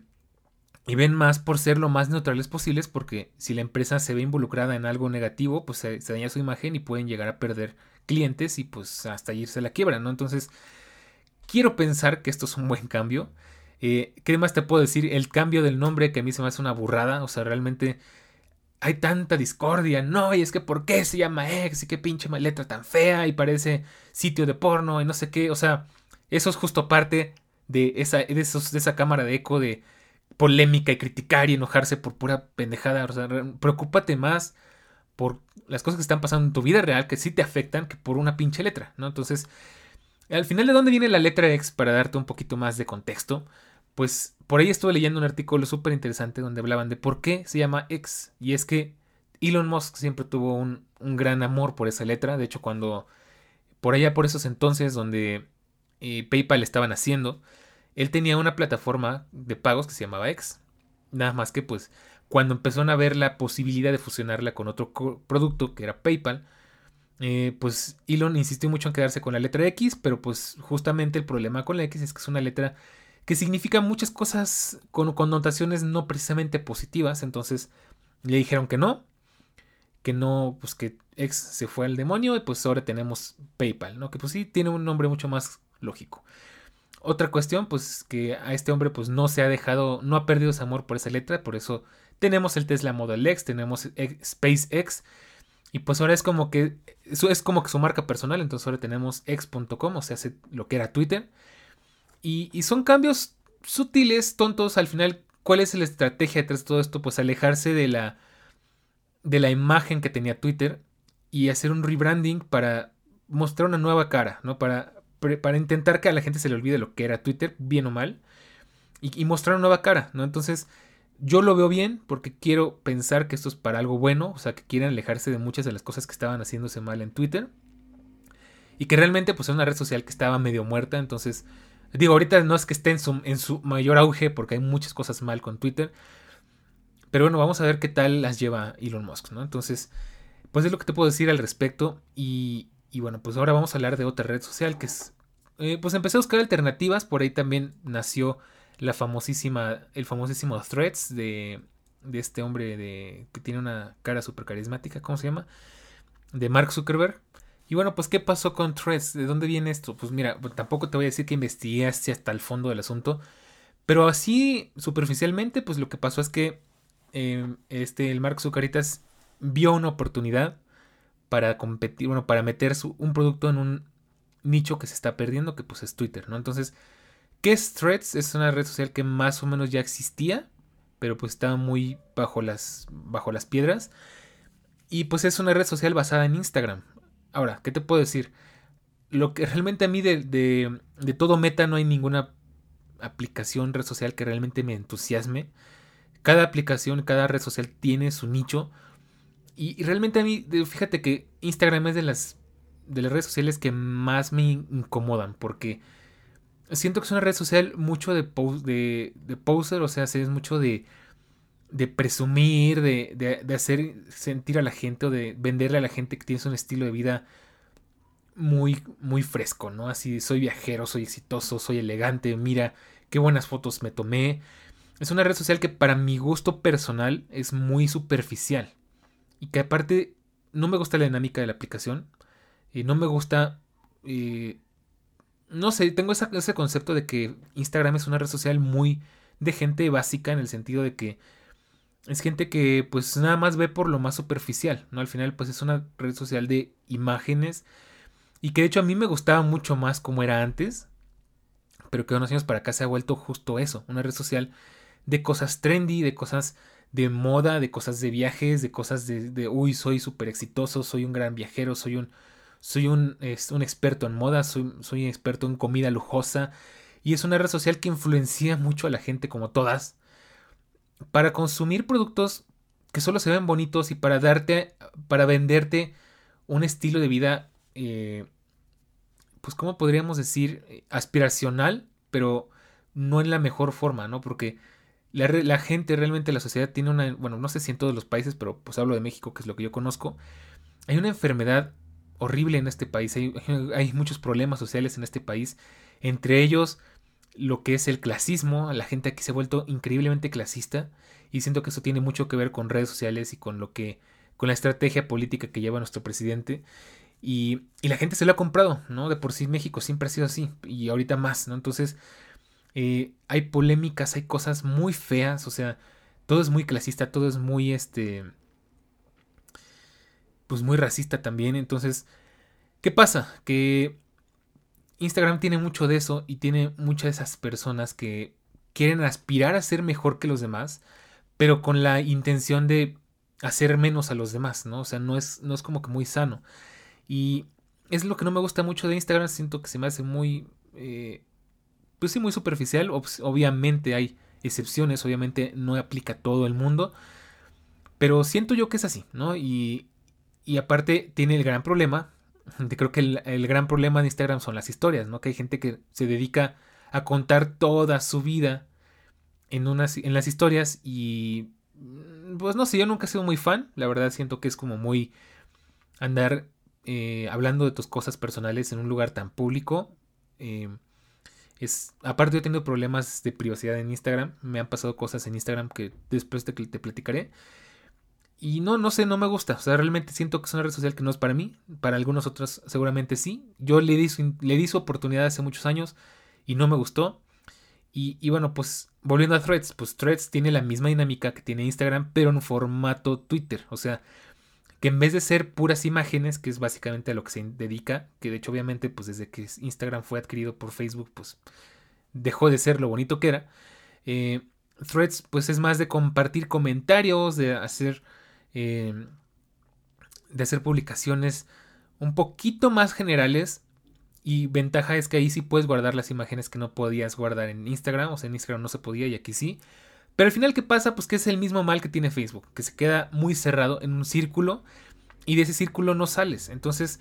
y ven más por ser lo más neutrales posibles porque si la empresa se ve involucrada en algo negativo, pues se, daña su imagen y pueden llegar a perder clientes y pues hasta irse a la quiebra, ¿no? Entonces, quiero pensar que esto es un buen cambio. Eh, ¿Qué más te puedo decir? El cambio del nombre que a mí se me hace una burrada, o sea, realmente hay tanta discordia, no, y es que ¿por qué se llama X? Y qué pinche letra tan fea y parece sitio de porno y no sé qué, o sea, eso es justo parte de esa, de esa cámara de eco de polémica y criticar y enojarse por pura pendejada. O sea, preocúpate más por las cosas que están pasando en tu vida real que sí te afectan que por una pinche letra, ¿no? Entonces, al final de dónde viene la letra X para darte un poquito más de contexto, pues por ahí estuve leyendo un artículo súper interesante donde hablaban de por qué se llama X. Y es que Elon Musk siempre tuvo un, gran amor por esa letra. De hecho, cuando por allá por esos entonces donde eh, PayPal estaban haciendo, él tenía una plataforma de pagos que se llamaba X. Nada más que pues cuando empezaron a ver la posibilidad de fusionarla con otro producto que era PayPal, eh, pues Elon insistió mucho en quedarse con la letra X, pero pues justamente el problema con la X es que es una letra que significa muchas cosas con connotaciones no precisamente positivas, entonces le dijeron que no, que no, pues que X se fue al demonio y pues ahora tenemos PayPal, ¿no? Que pues sí tiene un nombre mucho más lógico. Otra cuestión, pues que a este hombre pues no se ha dejado, no ha perdido su amor por esa letra, por eso tenemos el Tesla Model X, tenemos SpaceX y pues ahora es como que es como que su marca personal, entonces ahora tenemos x.com, o sea, lo que era Twitter. Y, son cambios sutiles, tontos, al final, ¿cuál es la estrategia detrás de todo esto? Pues alejarse de la de la imagen que tenía Twitter y hacer un rebranding para mostrar una nueva cara, ¿no? Para, para intentar que a la gente se le olvide lo que era Twitter, bien o mal, y, y mostrar una nueva cara, ¿no? Entonces, yo lo veo bien porque quiero pensar que esto es para algo bueno, o sea, que quieren alejarse de muchas de las cosas que estaban haciéndose mal en Twitter. Y que realmente pues es una red social que estaba medio muerta, entonces digo, ahorita no es que esté en su, en su mayor auge porque hay muchas cosas mal con Twitter. Pero bueno, vamos a ver qué tal las lleva Elon Musk, ¿no? Entonces, pues es lo que te puedo decir al respecto. Y, y bueno, pues ahora vamos a hablar de otra red social que es... Eh, pues empecé a buscar alternativas, por ahí también nació la famosísima, el famosísimo Threads de, de este hombre de, que tiene una cara súper carismática, ¿cómo se llama? De Mark Zuckerberg. Y bueno, pues ¿qué pasó con Threads? ¿De dónde viene esto? Pues mira, tampoco te voy a decir que investigaste hasta el fondo del asunto, pero así superficialmente, pues lo que pasó es que em, este, el Mark Zuckerberg vio una oportunidad para competir, bueno, para meter su, un producto en un nicho que se está perdiendo, que pues es Twitter, ¿no? Entonces, ¿Qué es Threads? Es una red social que más o menos ya existía, pero pues estaba muy bajo las, bajo las piedras. Y pues es una red social basada en Instagram. Ahora, ¿qué te puedo decir? Lo que realmente a mí de, de, todo meta no hay ninguna aplicación, red social que realmente me entusiasme. Cada aplicación, cada red social tiene su nicho. Y, realmente a mí, fíjate que Instagram es de las, de las redes sociales que más me incomodan. Porque siento que es una red social mucho de, de, de poser, o sea, es mucho de, de presumir, de, de, hacer sentir a la gente o de venderle a la gente que tienes un estilo de vida muy, muy fresco, ¿no? Así, soy viajero, soy exitoso, soy elegante, mira qué buenas fotos me tomé. Es una red social que para mi gusto personal es muy superficial y que aparte no me gusta la dinámica de la aplicación y no me gusta eh, no sé, tengo ese concepto de que Instagram es una red social muy de gente básica en el sentido de que es gente que pues nada más ve por lo más superficial, ¿no? Al final pues es una red social de imágenes y que de hecho a mí me gustaba mucho más como era antes, pero que unos años para acá se ha vuelto justo eso, una red social de cosas trendy, de cosas de moda, de cosas de viajes, de cosas de, de uy, soy súper exitoso, soy un gran viajero, soy un soy un, un experto en moda, soy, soy un experto en comida lujosa y es una red social que influencia mucho a la gente como todas para consumir productos que solo se ven bonitos y para darte, para venderte un estilo de vida, eh, pues como podríamos decir, aspiracional, pero no en la mejor forma, ¿no? Porque la, la, gente, realmente la sociedad tiene una, bueno, no sé si en todos los países, pero pues hablo de México, que es lo que yo conozco, hay una enfermedad horrible en este país. Hay, muchos problemas sociales en este país. Entre ellos, lo que es el clasismo. La gente aquí se ha vuelto increíblemente clasista. Y siento que eso tiene mucho que ver con redes sociales y con lo que. con la estrategia política que lleva nuestro presidente. Y, y la gente se lo ha comprado, ¿no? De por sí México siempre ha sido así. Y ahorita más, ¿no? Entonces. Eh, hay polémicas, hay cosas muy feas. O sea, todo es muy clasista, todo es muy este pues muy racista también. Entonces, ¿qué pasa? Que Instagram tiene mucho de eso y tiene muchas de esas personas que quieren aspirar a ser mejor que los demás, pero con la intención de hacer menos a los demás, ¿no? O sea, no es, no es como que muy sano. Y es lo que no me gusta mucho de Instagram, siento que se me hace muy, eh, pues sí, muy superficial. obviamente hay excepciones, obviamente no aplica a todo el mundo, pero siento yo que es así, ¿no? Y, y aparte tiene el gran problema, creo que el, gran problema de Instagram son las historias, ¿no? Que hay gente que se dedica a contar toda su vida en, unas, en las historias y pues no sé, yo nunca he sido muy fan, la verdad siento que es como muy andar eh, hablando de tus cosas personales en un lugar tan público. Eh, es, aparte yo he tenido problemas de privacidad en Instagram. Me han pasado cosas en Instagram que después te, te platicaré. Y no, no sé, no me gusta. O sea, realmente siento que es una red social que no es para mí. Para algunos otros seguramente sí. Yo le di le di su oportunidad hace muchos años y no me gustó. Y, y, bueno, pues volviendo a Threads, pues Threads tiene la misma dinámica que tiene Instagram, pero en formato Twitter. O sea, que en vez de ser puras imágenes, que es básicamente a lo que se dedica, que de hecho obviamente pues desde que Instagram fue adquirido por Facebook pues dejó de ser lo bonito que era, eh, Threads pues es más de compartir comentarios, de hacer, eh, de hacer publicaciones un poquito más generales y ventaja es que ahí sí puedes guardar las imágenes que no podías guardar en Instagram, o sea en Instagram no se podía y aquí sí. Pero al final, ¿qué pasa? Pues que es el mismo mal que tiene Facebook, que se queda muy cerrado en un círculo y de ese círculo no sales. Entonces,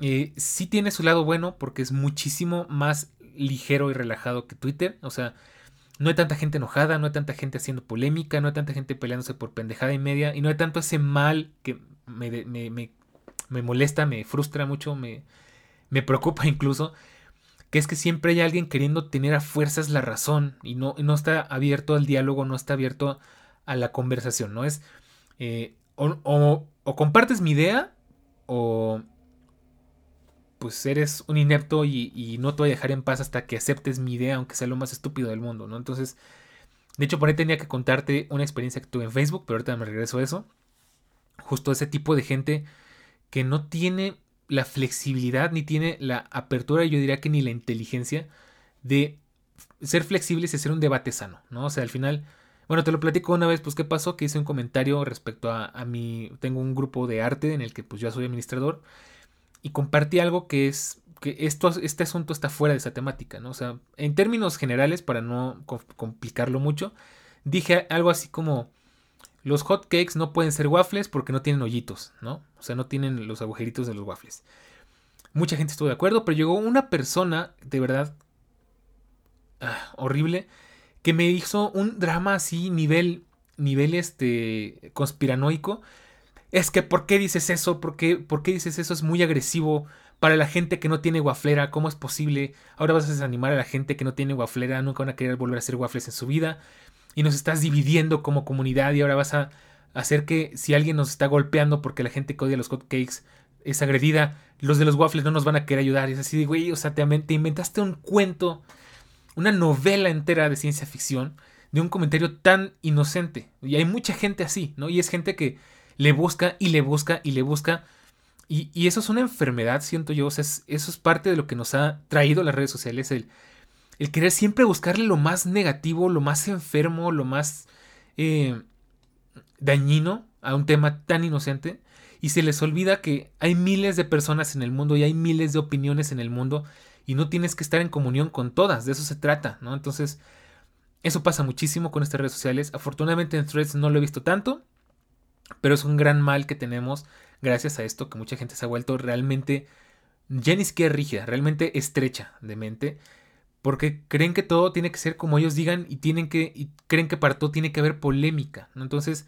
eh, sí tiene su lado bueno porque es muchísimo más ligero y relajado que Twitter. O sea, no hay tanta gente enojada, no hay tanta gente haciendo polémica, no hay tanta gente peleándose por pendejada y media y no hay tanto ese mal que me, me, me, me molesta, me frustra mucho, me, me preocupa incluso que es que siempre hay alguien queriendo tener a fuerzas la razón y no, no está abierto al diálogo, no está abierto a la conversación, ¿no? Es eh, o, compartes mi idea o pues eres un inepto y, no te voy a dejar en paz hasta que aceptes mi idea, aunque sea lo más estúpido del mundo, ¿no? Entonces, de hecho, por ahí tenía que contarte una experiencia que tuve en Facebook, pero ahorita me regreso a eso. Justo ese tipo de gente que no tiene la flexibilidad ni tiene la apertura, yo diría que ni la inteligencia de ser flexibles y hacer un debate sano, ¿no? O sea, al final, bueno, te lo platico una vez, pues, ¿qué pasó? Que hice un comentario respecto a, a mi, tengo un grupo de arte en el que, pues, yo soy administrador y compartí algo que es, que esto, este asunto está fuera de esa temática, ¿no? O sea, en términos generales, para no complicarlo mucho, dije algo así como, los hot cakes no pueden ser waffles porque no tienen hoyitos, ¿no? O sea, no tienen los agujeritos de los waffles. Mucha gente estuvo de acuerdo, pero llegó una persona, de verdad, ah, horrible, que me hizo un drama así, nivel, nivel este, conspiranoico. Es que, ¿por qué dices eso? ¿Por qué, ¿Por qué dices eso? Es muy agresivo para la gente que no tiene waflera. ¿Cómo es posible? Ahora vas a desanimar a la gente que no tiene waflera. Nunca van a querer volver a hacer waffles en su vida y nos estás dividiendo como comunidad y ahora vas a hacer que si alguien nos está golpeando porque la gente que odia los hotcakes es agredida, los de los waffles no nos van a querer ayudar. Y es así de, güey, o sea, te inventaste un cuento, una novela entera de ciencia ficción de un comentario tan inocente. Y hay mucha gente así, ¿no? Y es gente que le busca y le busca y le busca. Y, eso es una enfermedad, siento yo. O sea, eso es parte de lo que nos ha traído las redes sociales, el el querer siempre buscarle lo más negativo, lo más enfermo, lo más eh, dañino a un tema tan inocente. Y se les olvida que hay miles de personas en el mundo y hay miles de opiniones en el mundo y no tienes que estar en comunión con todas, de eso se trata, ¿no? Entonces, eso pasa muchísimo con estas redes sociales. Afortunadamente en Threads no lo he visto tanto, pero es un gran mal que tenemos gracias a esto, que mucha gente se ha vuelto realmente, ya ni siquiera rígida, realmente estrecha de mente porque creen que todo tiene que ser como ellos digan y tienen que y creen que para todo tiene que haber polémica. Entonces,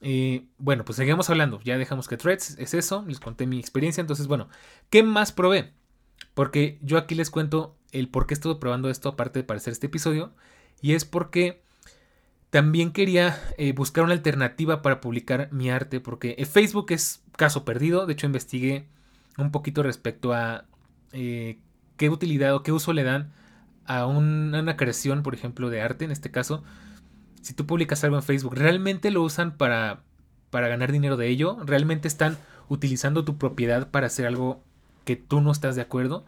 eh, bueno, pues seguimos hablando. Ya dejamos que Threads es eso. Les conté mi experiencia. Entonces, bueno, ¿qué más probé? Porque yo aquí les cuento el por qué estuve probando esto, aparte de parecer este episodio. Y es porque también quería eh, buscar una alternativa para publicar mi arte. Porque Facebook es caso perdido. De hecho, investigué un poquito respecto a eh, qué utilidad o qué uso le dan a una creación, por ejemplo, de arte, en este caso, si tú publicas algo en Facebook, ¿realmente lo usan para, para ganar dinero de ello? ¿Realmente están utilizando tu propiedad para hacer algo que tú no estás de acuerdo?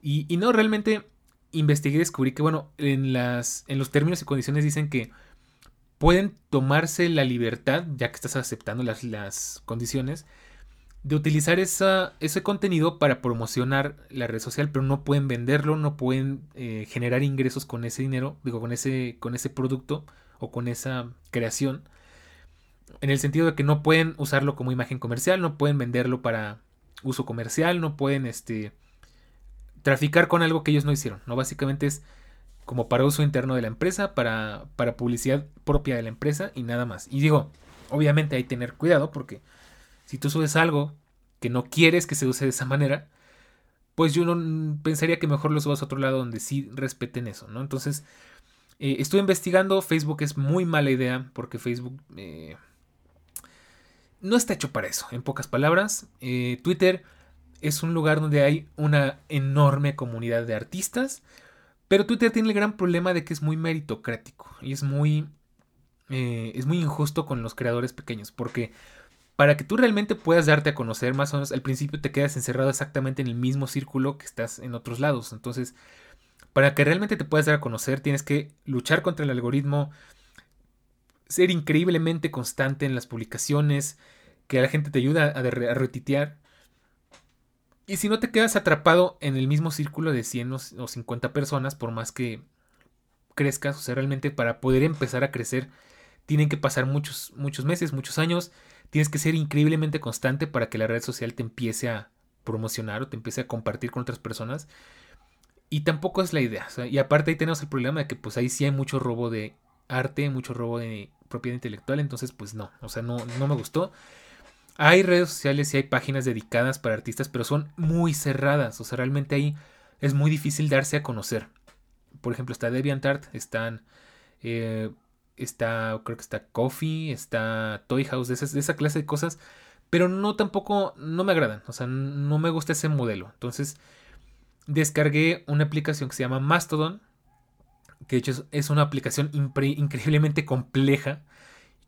Y, y no, realmente investigué y descubrí que, bueno, en, las, en los términos y condiciones dicen que pueden tomarse la libertad, ya que estás aceptando las, las condiciones, de utilizar esa, ese contenido para promocionar la red social, pero no pueden venderlo, no pueden eh, generar ingresos con ese dinero, digo, con ese, con ese producto o con esa creación. En el sentido de que no pueden usarlo como imagen comercial, no pueden venderlo para uso comercial, no pueden este, traficar con algo que ellos no hicieron. ¿no? Básicamente es como para uso interno de la empresa, para, para publicidad propia de la empresa y nada más. Y digo, obviamente hay que tener cuidado porque si tú subes algo que no quieres que se use de esa manera, pues yo no pensaría que mejor lo subas a otro lado donde sí respeten eso, ¿no? Entonces, eh, estuve investigando, Facebook es muy mala idea porque Facebook eh, no está hecho para eso, en pocas palabras. Eh, Twitter es un lugar donde hay una enorme comunidad de artistas, pero Twitter tiene el gran problema de que es muy meritocrático y es muy, es muy injusto con los creadores pequeños porque para que tú realmente puedas darte a conocer, más o menos al principio te quedas encerrado exactamente en el mismo círculo que estás en otros lados. Entonces, para que realmente te puedas dar a conocer, tienes que luchar contra el algoritmo, ser increíblemente constante en las publicaciones, que la gente te ayuda a, a retitear. Y si no te quedas atrapado en el mismo círculo de 100 o 50 personas, por más que crezcas, o sea, realmente para poder empezar a crecer, tienen que pasar muchos, muchos meses, muchos años Tienes que ser increíblemente constante para que la red social te empiece a promocionar o te empiece a compartir con otras personas. Y tampoco es la idea. y aparte ahí tenemos el problema de que pues ahí sí hay mucho robo de arte, mucho robo de propiedad intelectual. Entonces pues no, o sea, no, no me gustó. Hay redes sociales y hay páginas dedicadas para artistas, pero son muy cerradas. O sea, realmente ahí es muy difícil darse a conocer. Por ejemplo, está DeviantArt, están eh, está, creo que está Coffee, está Toy House, de, de esa clase de cosas, pero no tampoco, no me agradan, o sea, no me gusta ese modelo. Entonces, descargué una aplicación que se llama Mastodon, que de hecho es una aplicación increíblemente compleja,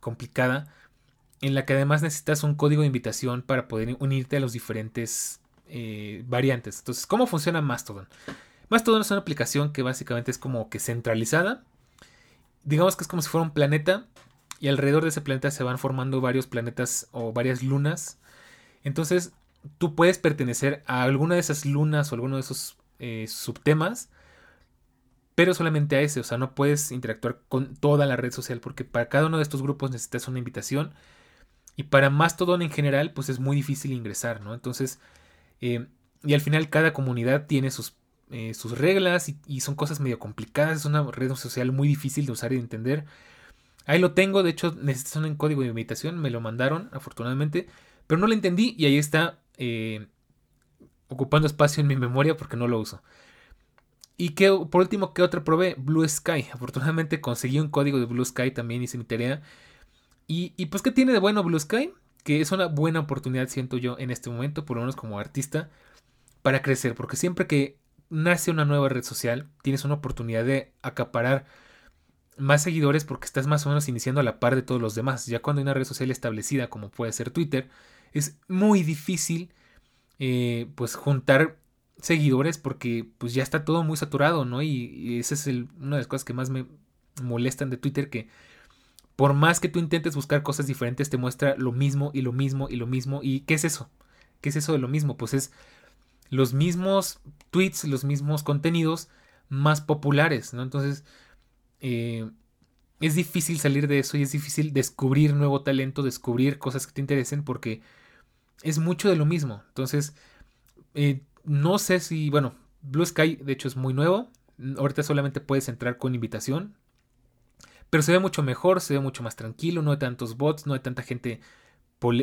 complicada, en la que además necesitas un código de invitación para poder unirte a los diferentes eh, variantes. Entonces, ¿cómo funciona Mastodon? Mastodon es una aplicación que básicamente es como que centralizada digamos que es como si fuera un planeta y alrededor de ese planeta se van formando varios planetas o varias lunas. Entonces tú puedes pertenecer a alguna de esas lunas o alguno de esos eh, subtemas, pero solamente a ese, o sea, no puedes interactuar con toda la red social porque para cada uno de estos grupos necesitas una invitación y para Mastodon en general pues es muy difícil ingresar, ¿no? Entonces, eh, y al final cada comunidad tiene sus eh, sus reglas y, son cosas medio complicadas. Es una red social muy difícil de usar y de entender. Ahí lo tengo, de hecho necesitas un código de invitación, me lo mandaron afortunadamente, pero no lo entendí y ahí está eh, ocupando espacio en mi memoria porque no lo uso. Y que, por último, ¿qué otra probé? Blue Sky. Afortunadamente conseguí un código de Blue Sky, también hice mi tarea. Y, y pues, ¿qué tiene de bueno Blue Sky? Que es una buena oportunidad, siento yo, en este momento, por lo menos como artista, para crecer. Porque siempre que nace una nueva red social, tienes una oportunidad de acaparar más seguidores porque estás más o menos iniciando a la par de todos los demás. Ya cuando hay una red social establecida como puede ser Twitter, es muy difícil eh, pues juntar seguidores porque pues ya está todo muy saturado, ¿no? Y, esa es una de las cosas que más me molestan de Twitter que por más que tú intentes buscar cosas diferentes te muestra lo mismo y lo mismo y lo mismo. ¿Y qué es eso? ¿Qué es eso de lo mismo? Pues es los mismos tweets, los mismos contenidos más populares, ¿no? Entonces, eh, es difícil salir de eso y es difícil descubrir nuevo talento, descubrir cosas que te interesen porque es mucho de lo mismo. Entonces, eh, no sé si, bueno, Blue Sky de hecho es muy nuevo. Ahorita solamente puedes entrar con invitación. Pero se ve mucho mejor, se ve mucho más tranquilo, no hay tantos bots, no hay tanta gente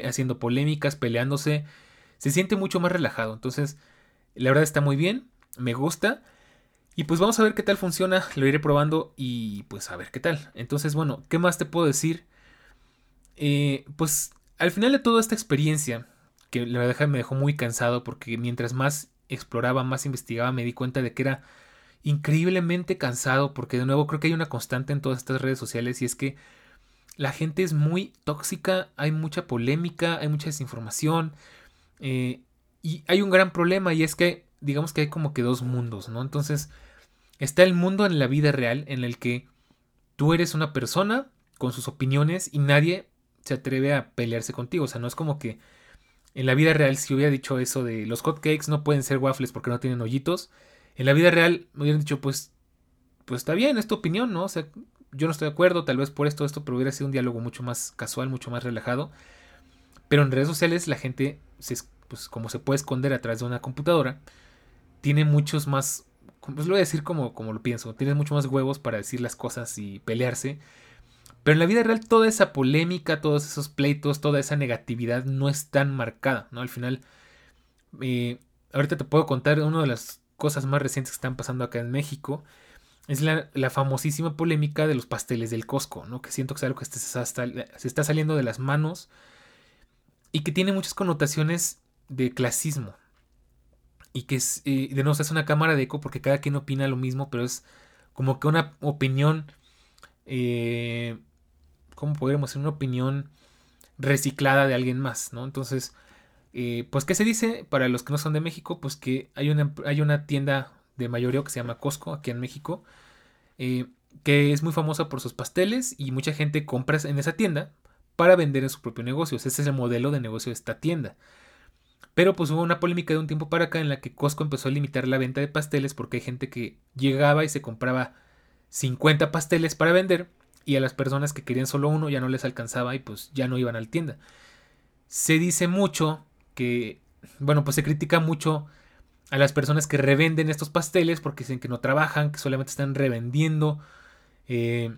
haciendo polémicas, peleándose. Se siente mucho más relajado. Entonces, la verdad está muy bien, me gusta. Y pues vamos a ver qué tal funciona, lo iré probando y pues a ver qué tal. Entonces, bueno, ¿qué más te puedo decir? Eh, pues al final de toda esta experiencia, que la verdad me dejó muy cansado porque mientras más exploraba, más investigaba, me di cuenta de que era increíblemente cansado porque de nuevo creo que hay una constante en todas estas redes sociales y es que la gente es muy tóxica, hay mucha polémica, hay mucha desinformación. Eh, y hay un gran problema y es que digamos que hay como que dos mundos, ¿no? Entonces está el mundo en la vida real en el que tú eres una persona con sus opiniones y nadie se atreve a pelearse contigo. O sea, no es como que en la vida real si hubiera dicho eso de los hotcakes no pueden ser waffles porque no tienen hoyitos, en la vida real me hubieran dicho pues pues está bien, es tu opinión, ¿no? O sea, yo no estoy de acuerdo, tal vez por esto, esto, pero hubiera sido un diálogo mucho más casual, mucho más relajado. Pero en redes sociales la gente pues como se puede esconder a través de una computadora, tiene muchos más, pues lo voy a decir como, como lo pienso, tiene mucho más huevos para decir las cosas y pelearse. Pero en la vida real toda esa polémica, todos esos pleitos, toda esa negatividad no es tan marcada, ¿no? Al final Eh, ahorita te puedo contar una de las cosas más recientes que están pasando acá en México. Es la, famosísima polémica de los pasteles del Costco, ¿no? Que siento que es algo que se está saliendo de las manos y que tiene muchas connotaciones de clasismo. Y que es, eh, de nuevo, es una cámara de eco porque cada quien opina lo mismo, pero es como que una opinión, eh, ¿cómo podríamos decir? Una opinión reciclada de alguien más, ¿no? Entonces, eh, pues, ¿qué se dice para los que no son de México? Pues que hay una, hay una tienda de mayoreo que se llama Costco aquí en México, eh, que es muy famosa por sus pasteles y mucha gente compra en esa tienda para vender en su propio negocio. Ese es el modelo de negocio de esta tienda. Pero pues hubo una polémica de un tiempo para acá en la que Costco empezó a limitar la venta de pasteles porque hay gente que llegaba y se compraba 50 pasteles para vender y a las personas que querían solo uno ya no les alcanzaba y pues ya no iban a la tienda. Se dice mucho que, bueno, pues se critica mucho a las personas que revenden estos pasteles porque dicen que no trabajan, que solamente están revendiendo eh,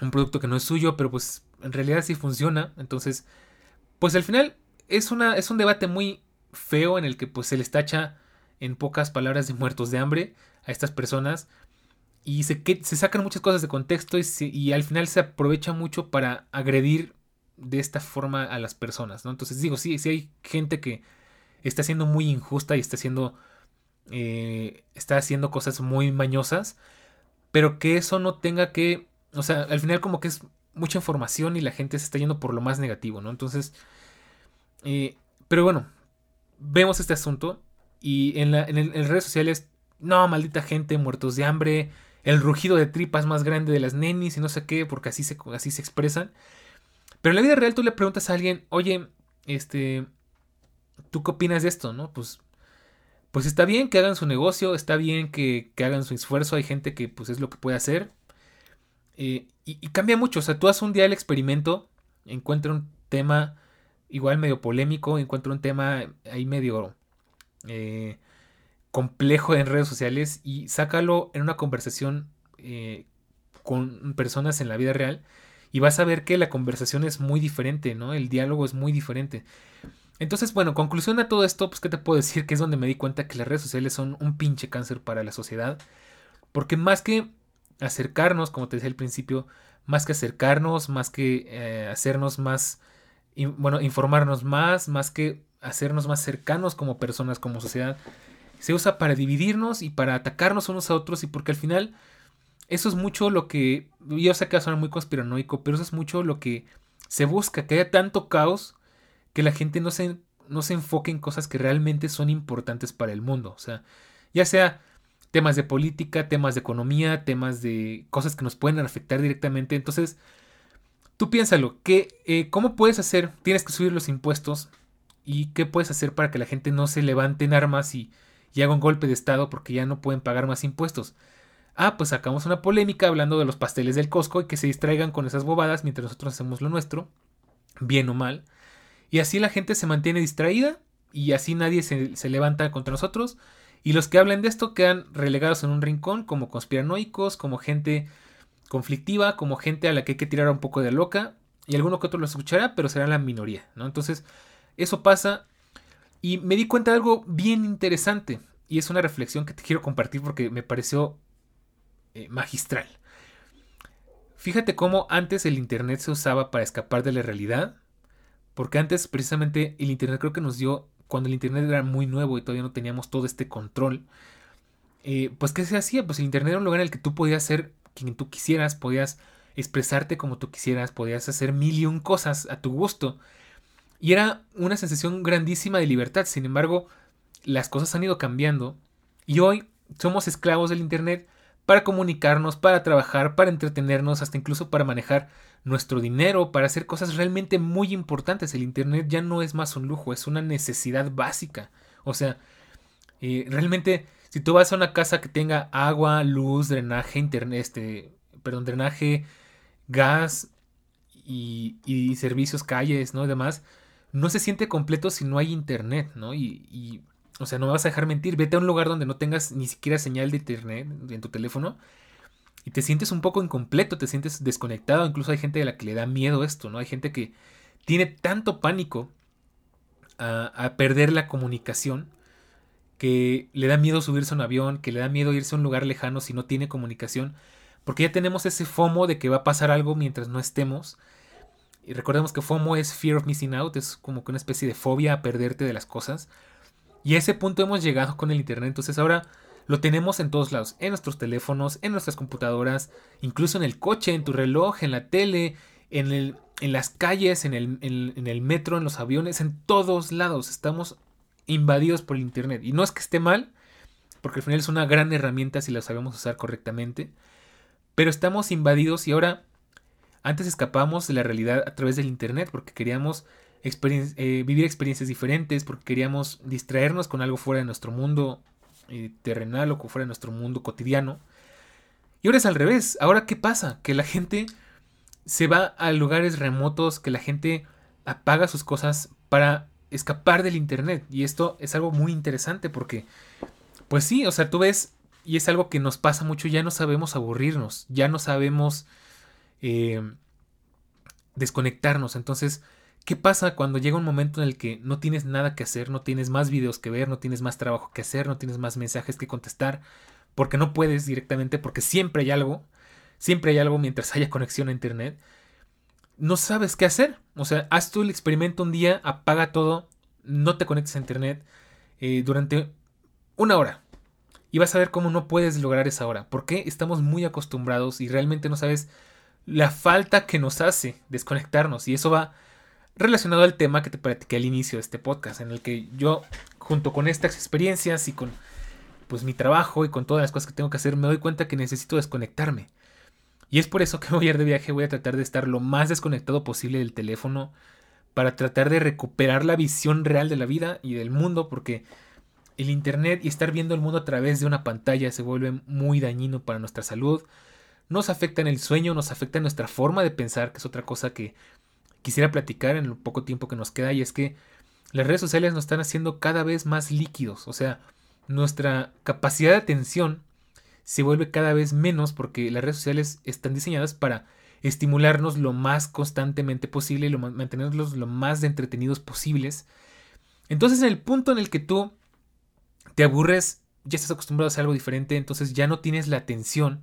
un producto que no es suyo, pero pues en realidad sí funciona. Entonces, pues al final es, una, es un debate muy feo en el que pues se les tacha en pocas palabras de muertos de hambre a estas personas y se, se sacan muchas cosas de contexto y, al final se aprovecha mucho para agredir de esta forma a las personas, ¿no? Entonces digo, sí, sí hay gente que está siendo muy injusta y está haciendo, eh, está haciendo cosas muy mañosas, pero que eso no tenga que, o sea, al final como que es mucha información y la gente se está yendo por lo más negativo, ¿no? Entonces, eh, pero bueno, vemos este asunto y en, la, redes sociales, no, maldita gente, muertos de hambre, el rugido de tripas más grande de las nenis y no sé qué, porque así se, así se expresan. Pero en la vida real tú le preguntas a alguien, oye, este, ¿tú qué opinas de esto? ¿No? Pues, pues está bien que hagan su negocio, está bien que, hagan su esfuerzo, hay gente que pues es lo que puede hacer. Eh, y, cambia mucho, o sea, tú haces un día el experimento, encuentra un tema igual medio polémico, encuentra un tema ahí medio eh, complejo en redes sociales y sácalo en una conversación eh, con personas en la vida real y vas a ver que la conversación es muy diferente, ¿no? El diálogo es muy diferente. Entonces, bueno, conclusión a todo esto, pues, ¿qué te puedo decir? Que es donde me di cuenta que las redes sociales son un pinche cáncer para la sociedad. Porque más que acercarnos, como te decía al principio, más que acercarnos, más que eh, hacernos más, bueno, informarnos más, más que hacernos más cercanos como personas, como sociedad, se usa para dividirnos y para atacarnos unos a otros y porque al final eso es mucho lo que, yo sé que va a sonar muy conspiranoico, pero eso es mucho lo que se busca, que haya tanto caos que la gente no se, no se enfoque en cosas que realmente son importantes para el mundo, o sea, ya sea temas de política, temas de economía, temas de cosas que nos pueden afectar directamente, entonces... Tú piénsalo, que, eh, ¿cómo puedes hacer? Tienes que subir los impuestos. ¿Y qué puedes hacer para que la gente no se levante en armas y, y haga un golpe de Estado porque ya no pueden pagar más impuestos. Ah, pues sacamos una polémica hablando de los pasteles del Costco y que se distraigan con esas bobadas mientras nosotros hacemos lo nuestro, bien o mal. Y así la gente se mantiene distraída y así nadie se, se levanta contra nosotros. Y los que hablan de esto quedan relegados en un rincón como conspiranoicos, como gente conflictiva, como gente a la que hay que tirar un poco de loca. Y alguno que otro lo escuchará, pero será la minoría, ¿no? Entonces, eso pasa y me di cuenta de algo bien interesante. Y es una reflexión que te quiero compartir porque me pareció eh, magistral. Fíjate cómo antes el Internet se usaba para escapar de la realidad. Porque antes precisamente el Internet creo que nos dio, cuando el Internet era muy nuevo y todavía no teníamos todo este control, eh, pues ¿qué se hacía? Pues el Internet era un lugar en el que tú podías ser quien tú quisieras, podías expresarte como tú quisieras, podías hacer mil y un cosas a tu gusto. Y era una sensación grandísima de libertad. Sin embargo, las cosas han ido cambiando. Y hoy somos esclavos del Internet para comunicarnos, para trabajar, para entretenernos, hasta incluso para manejar nuestro dinero, para hacer cosas realmente muy importantes. El Internet ya no es más un lujo, es una necesidad básica. O sea, eh, realmente, si tú vas a una casa que tenga agua, luz, drenaje, internet, este, perdón, drenaje, gas y, y servicios, calles, ¿no? Y demás, no se siente completo si no hay internet, ¿no? Y, o sea, no me vas a dejar mentir, vete a un lugar donde no tengas ni siquiera señal de internet en tu teléfono y te sientes un poco incompleto, te sientes desconectado, incluso hay gente a la que le da miedo esto, ¿no? Hay gente que tiene tanto pánico a, perder la comunicación, que le da miedo subirse a un avión, que le da miedo irse a un lugar lejano si no tiene comunicación, porque ya tenemos ese FOMO de que va a pasar algo mientras no estemos. Y recordemos que FOMO es Fear of Missing Out, es como que una especie de fobia a perderte de las cosas. Y a ese punto hemos llegado con el Internet, entonces ahora lo tenemos en todos lados, en nuestros teléfonos, en nuestras computadoras, incluso en el coche, en tu reloj, en la tele, en, el, en las calles, en el, en el metro, en los aviones, en todos lados. Estamos invadidos por el Internet. Y no es que esté mal, porque al final es una gran herramienta si la sabemos usar correctamente. Pero estamos invadidos y ahora antes escapamos de la realidad a través del Internet porque queríamos eh, vivir experiencias diferentes, porque queríamos distraernos con algo fuera de nuestro mundo eh, terrenal o fuera de nuestro mundo cotidiano. Y ahora es al revés. Ahora, ¿qué pasa? Que la gente se va a lugares remotos, que la gente apaga sus cosas para escapar del Internet. Y esto es algo muy interesante porque, pues sí, o sea, tú ves, y es algo que nos pasa mucho, ya no sabemos aburrirnos, ya no sabemos eh, desconectarnos. Entonces, ¿qué pasa cuando llega un momento en el que no tienes nada que hacer, no tienes más videos que ver, no tienes más trabajo que hacer, no tienes más mensajes que contestar, porque no puedes directamente, porque siempre hay algo, siempre hay algo mientras haya conexión a Internet? no sabes qué hacer. O sea, haz tú el experimento un día, apaga todo, no te conectes a internet eh, durante una hora. Y vas a ver cómo no puedes lograr esa hora. Porque estamos muy acostumbrados y realmente no sabes la falta que nos hace desconectarnos. Y eso va relacionado al tema que te platiqué al inicio de este podcast, en el que yo, junto con estas experiencias y con pues mi trabajo y con todas las cosas que tengo que hacer, me doy cuenta que necesito desconectarme. Y es por eso que voy a ir de viaje, voy a tratar de estar lo más desconectado posible del teléfono para tratar de recuperar la visión real de la vida y del mundo, porque el Internet y estar viendo el mundo a través de una pantalla se vuelve muy dañino para nuestra salud, nos afecta en el sueño, nos afecta en nuestra forma de pensar, que es otra cosa que quisiera platicar en el poco tiempo que nos queda, y es que las redes sociales nos están haciendo cada vez más líquidos, o sea, nuestra capacidad de atención se vuelve cada vez menos porque las redes sociales están diseñadas para estimularnos lo más constantemente posible y lo, mantenerlos lo más entretenidos posibles. Entonces en el punto en el que tú te aburres, ya estás acostumbrado a hacer algo diferente, entonces ya no tienes la atención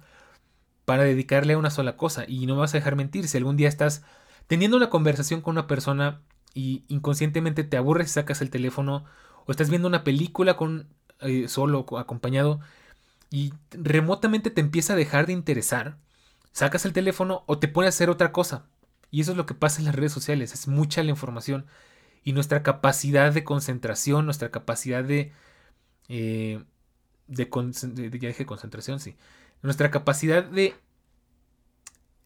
para dedicarle a una sola cosa y no me vas a dejar mentir, si algún día estás teniendo una conversación con una persona y inconscientemente te aburres y sacas el teléfono o estás viendo una película con eh, solo acompañado y remotamente te empieza a dejar de interesar, sacas el teléfono o te pones a hacer otra cosa. Y eso es lo que pasa en las redes sociales, es mucha la información y nuestra capacidad de concentración, nuestra capacidad de... Eh, de, concentración, sí. Nuestra capacidad de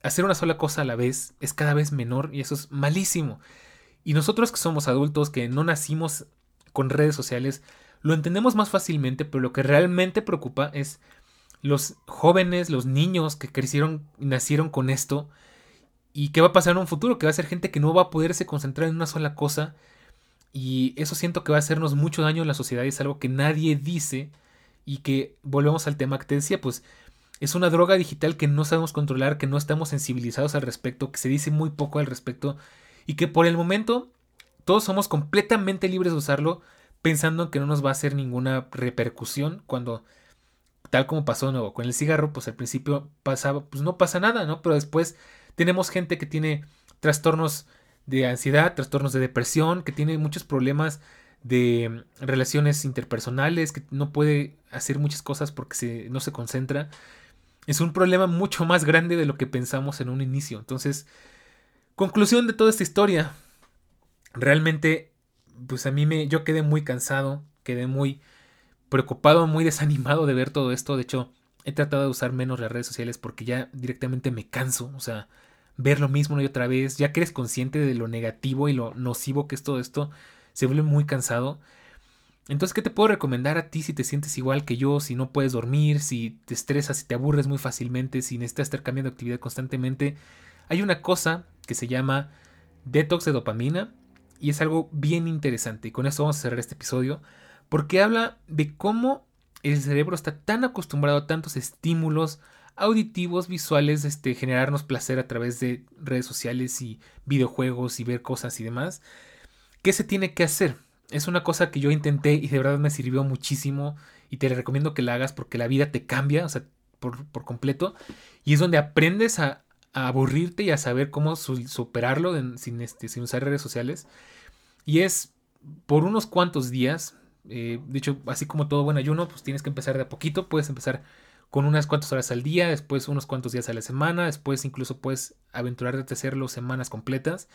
hacer una sola cosa a la vez es cada vez menor y eso es malísimo. Y nosotros que somos adultos, que no nacimos con redes sociales, lo entendemos más fácilmente, pero lo que realmente preocupa es los jóvenes, los niños que crecieron y nacieron con esto. ¿Y qué va a pasar en un futuro? Que va a ser gente que no va a poderse concentrar en una sola cosa. Y eso siento que va a hacernos mucho daño en la sociedad y es algo que nadie dice. Y que volvemos al tema que te decía, pues es una droga digital que no sabemos controlar, que no estamos sensibilizados al respecto, que se dice muy poco al respecto. Y que por el momento todos somos completamente libres de usarlo pensando que no nos va a hacer ninguna repercusión cuando tal como pasó con el cigarro, pues al principio pasaba, pues no pasa nada, ¿no? Pero después tenemos gente que tiene trastornos de ansiedad, trastornos de depresión, que tiene muchos problemas de relaciones interpersonales, que no puede hacer muchas cosas porque se, no se concentra. Es un problema mucho más grande de lo que pensamos en un inicio. Entonces, conclusión de toda esta historia. Realmente pues a mí me, yo quedé muy cansado, quedé muy preocupado, muy desanimado de ver todo esto. De hecho, he tratado de usar menos las redes sociales porque ya directamente me canso. O sea, ver lo mismo y otra vez, ya que eres consciente de lo negativo y lo nocivo que es todo esto, se vuelve muy cansado. Entonces, ¿qué te puedo recomendar a ti si te sientes igual que yo, si no puedes dormir, si te estresas, si te aburres muy fácilmente, si necesitas estar cambiando actividad constantemente? Hay una cosa que se llama detox de dopamina y es algo bien interesante. Y con esto vamos a cerrar este episodio. Porque habla de cómo el cerebro está tan acostumbrado a tantos estímulos auditivos, visuales, este, generarnos placer a través de redes sociales y videojuegos y ver cosas y demás. ¿Qué se tiene que hacer? Es una cosa que yo intenté y de verdad me sirvió muchísimo y te recomiendo que la hagas porque la vida te cambia, o sea, por, completo. Y es donde aprendes a, aburrirte y a saber cómo superarlo sin, este, sin usar redes sociales. Y es por unos cuantos días, eh, de hecho, así como todo buen ayuno, pues tienes que empezar de a poquito, puedes empezar con unas cuantas horas al día, después unos cuantos días a la semana, después incluso puedes aventurarte a hacerlo semanas completas.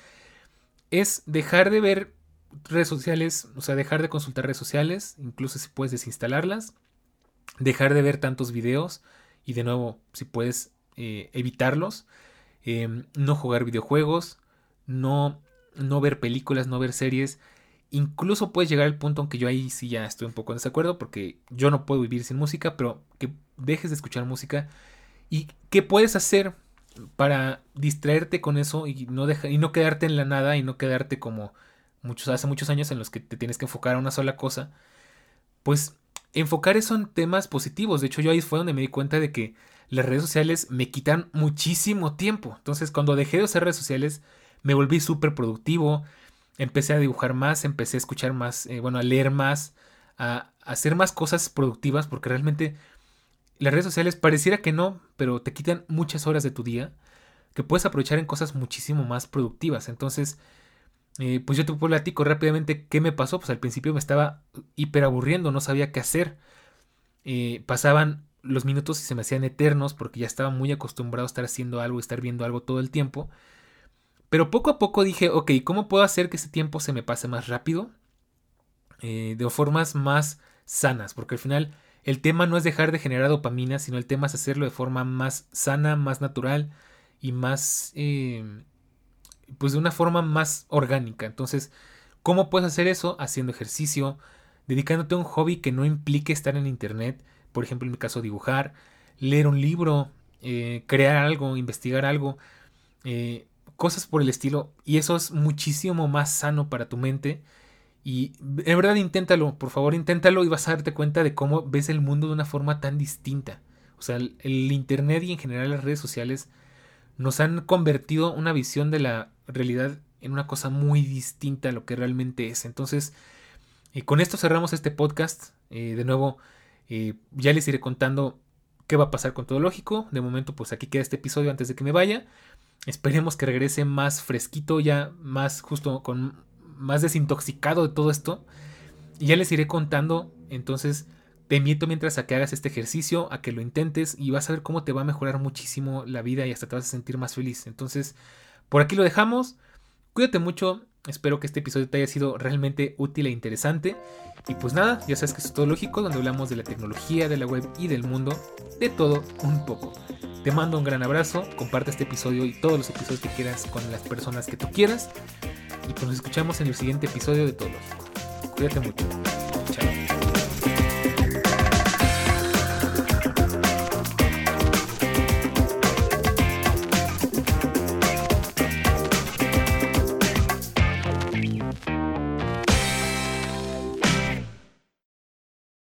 Es dejar de ver redes sociales, o sea, dejar de consultar redes sociales, incluso si puedes desinstalarlas, dejar de ver tantos videos y de nuevo, si puedes eh, evitarlos, em, no jugar videojuegos, no, no ver películas, no ver series, Incluso puedes llegar al punto, aunque yo ahí sí ya estoy un poco en desacuerdo, porque yo no puedo vivir sin música, pero que dejes de escuchar música. ¿Y qué puedes hacer para distraerte con eso y no, deja, y no quedarte en la nada y no quedarte como muchos, hace muchos años en los que te tienes que enfocar a una sola cosa? Pues enfocar eso en temas positivos. De hecho, yo ahí fue donde me di cuenta de que las redes sociales me quitan muchísimo tiempo. Entonces, cuando dejé de usar redes sociales, me volví súper productivo empecé a dibujar más, empecé a escuchar más, eh, bueno, a leer más, a, hacer más cosas productivas, porque realmente las redes sociales pareciera que no, pero te quitan muchas horas de tu día que puedes aprovechar en cosas muchísimo más productivas. Entonces, eh, pues yo te platico rápidamente qué me pasó. Pues al principio me estaba hiper aburriendo, no sabía qué hacer. Eh, pasaban los minutos y se me hacían eternos porque ya estaba muy acostumbrado a estar haciendo algo, estar viendo algo todo el tiempo. Pero poco a poco dije, ok, ¿cómo puedo hacer que ese tiempo se me pase más rápido? Eh, de formas más sanas, porque al final el tema no es dejar de generar dopamina, sino el tema es hacerlo de forma más sana, más natural y más, pues de una forma más orgánica. Entonces, ¿cómo puedes hacer eso? Haciendo ejercicio, dedicándote a un hobby que no implique estar en internet, por ejemplo, en mi caso, dibujar, leer un libro, eh, crear algo, investigar algo cosas por el estilo. Y eso es muchísimo más sano para tu mente. Y en verdad inténtalo, por favor inténtalo y vas a darte cuenta de cómo ves el mundo de una forma tan distinta. O sea, el, Internet y en general las redes sociales nos han convertido una visión de la realidad en una cosa muy distinta a lo que realmente es. Entonces, eh, con esto cerramos este podcast. Eh, de nuevo, eh, ya les iré contando qué va a pasar con todo lógico. De momento, pues aquí queda este episodio antes de que me vaya. Esperemos que regrese más fresquito, ya más justo con más desintoxicado de todo esto. Y ya les iré contando. Entonces, te invito mientras a que hagas este ejercicio, a que lo intentes y vas a ver cómo te va a mejorar muchísimo la vida y hasta te vas a sentir más feliz. Entonces, por aquí lo dejamos. Cuídate mucho. Espero que este episodio te haya sido realmente útil e interesante. Y pues nada, ya sabes que es todo lógico, donde hablamos de la tecnología, de la web y del mundo, de todo un poco. Te mando un gran abrazo, comparte este episodio y todos los episodios que quieras con las personas que tú quieras. Y pues nos escuchamos en el siguiente episodio de Todo Lógico. Cuídate mucho. Chao.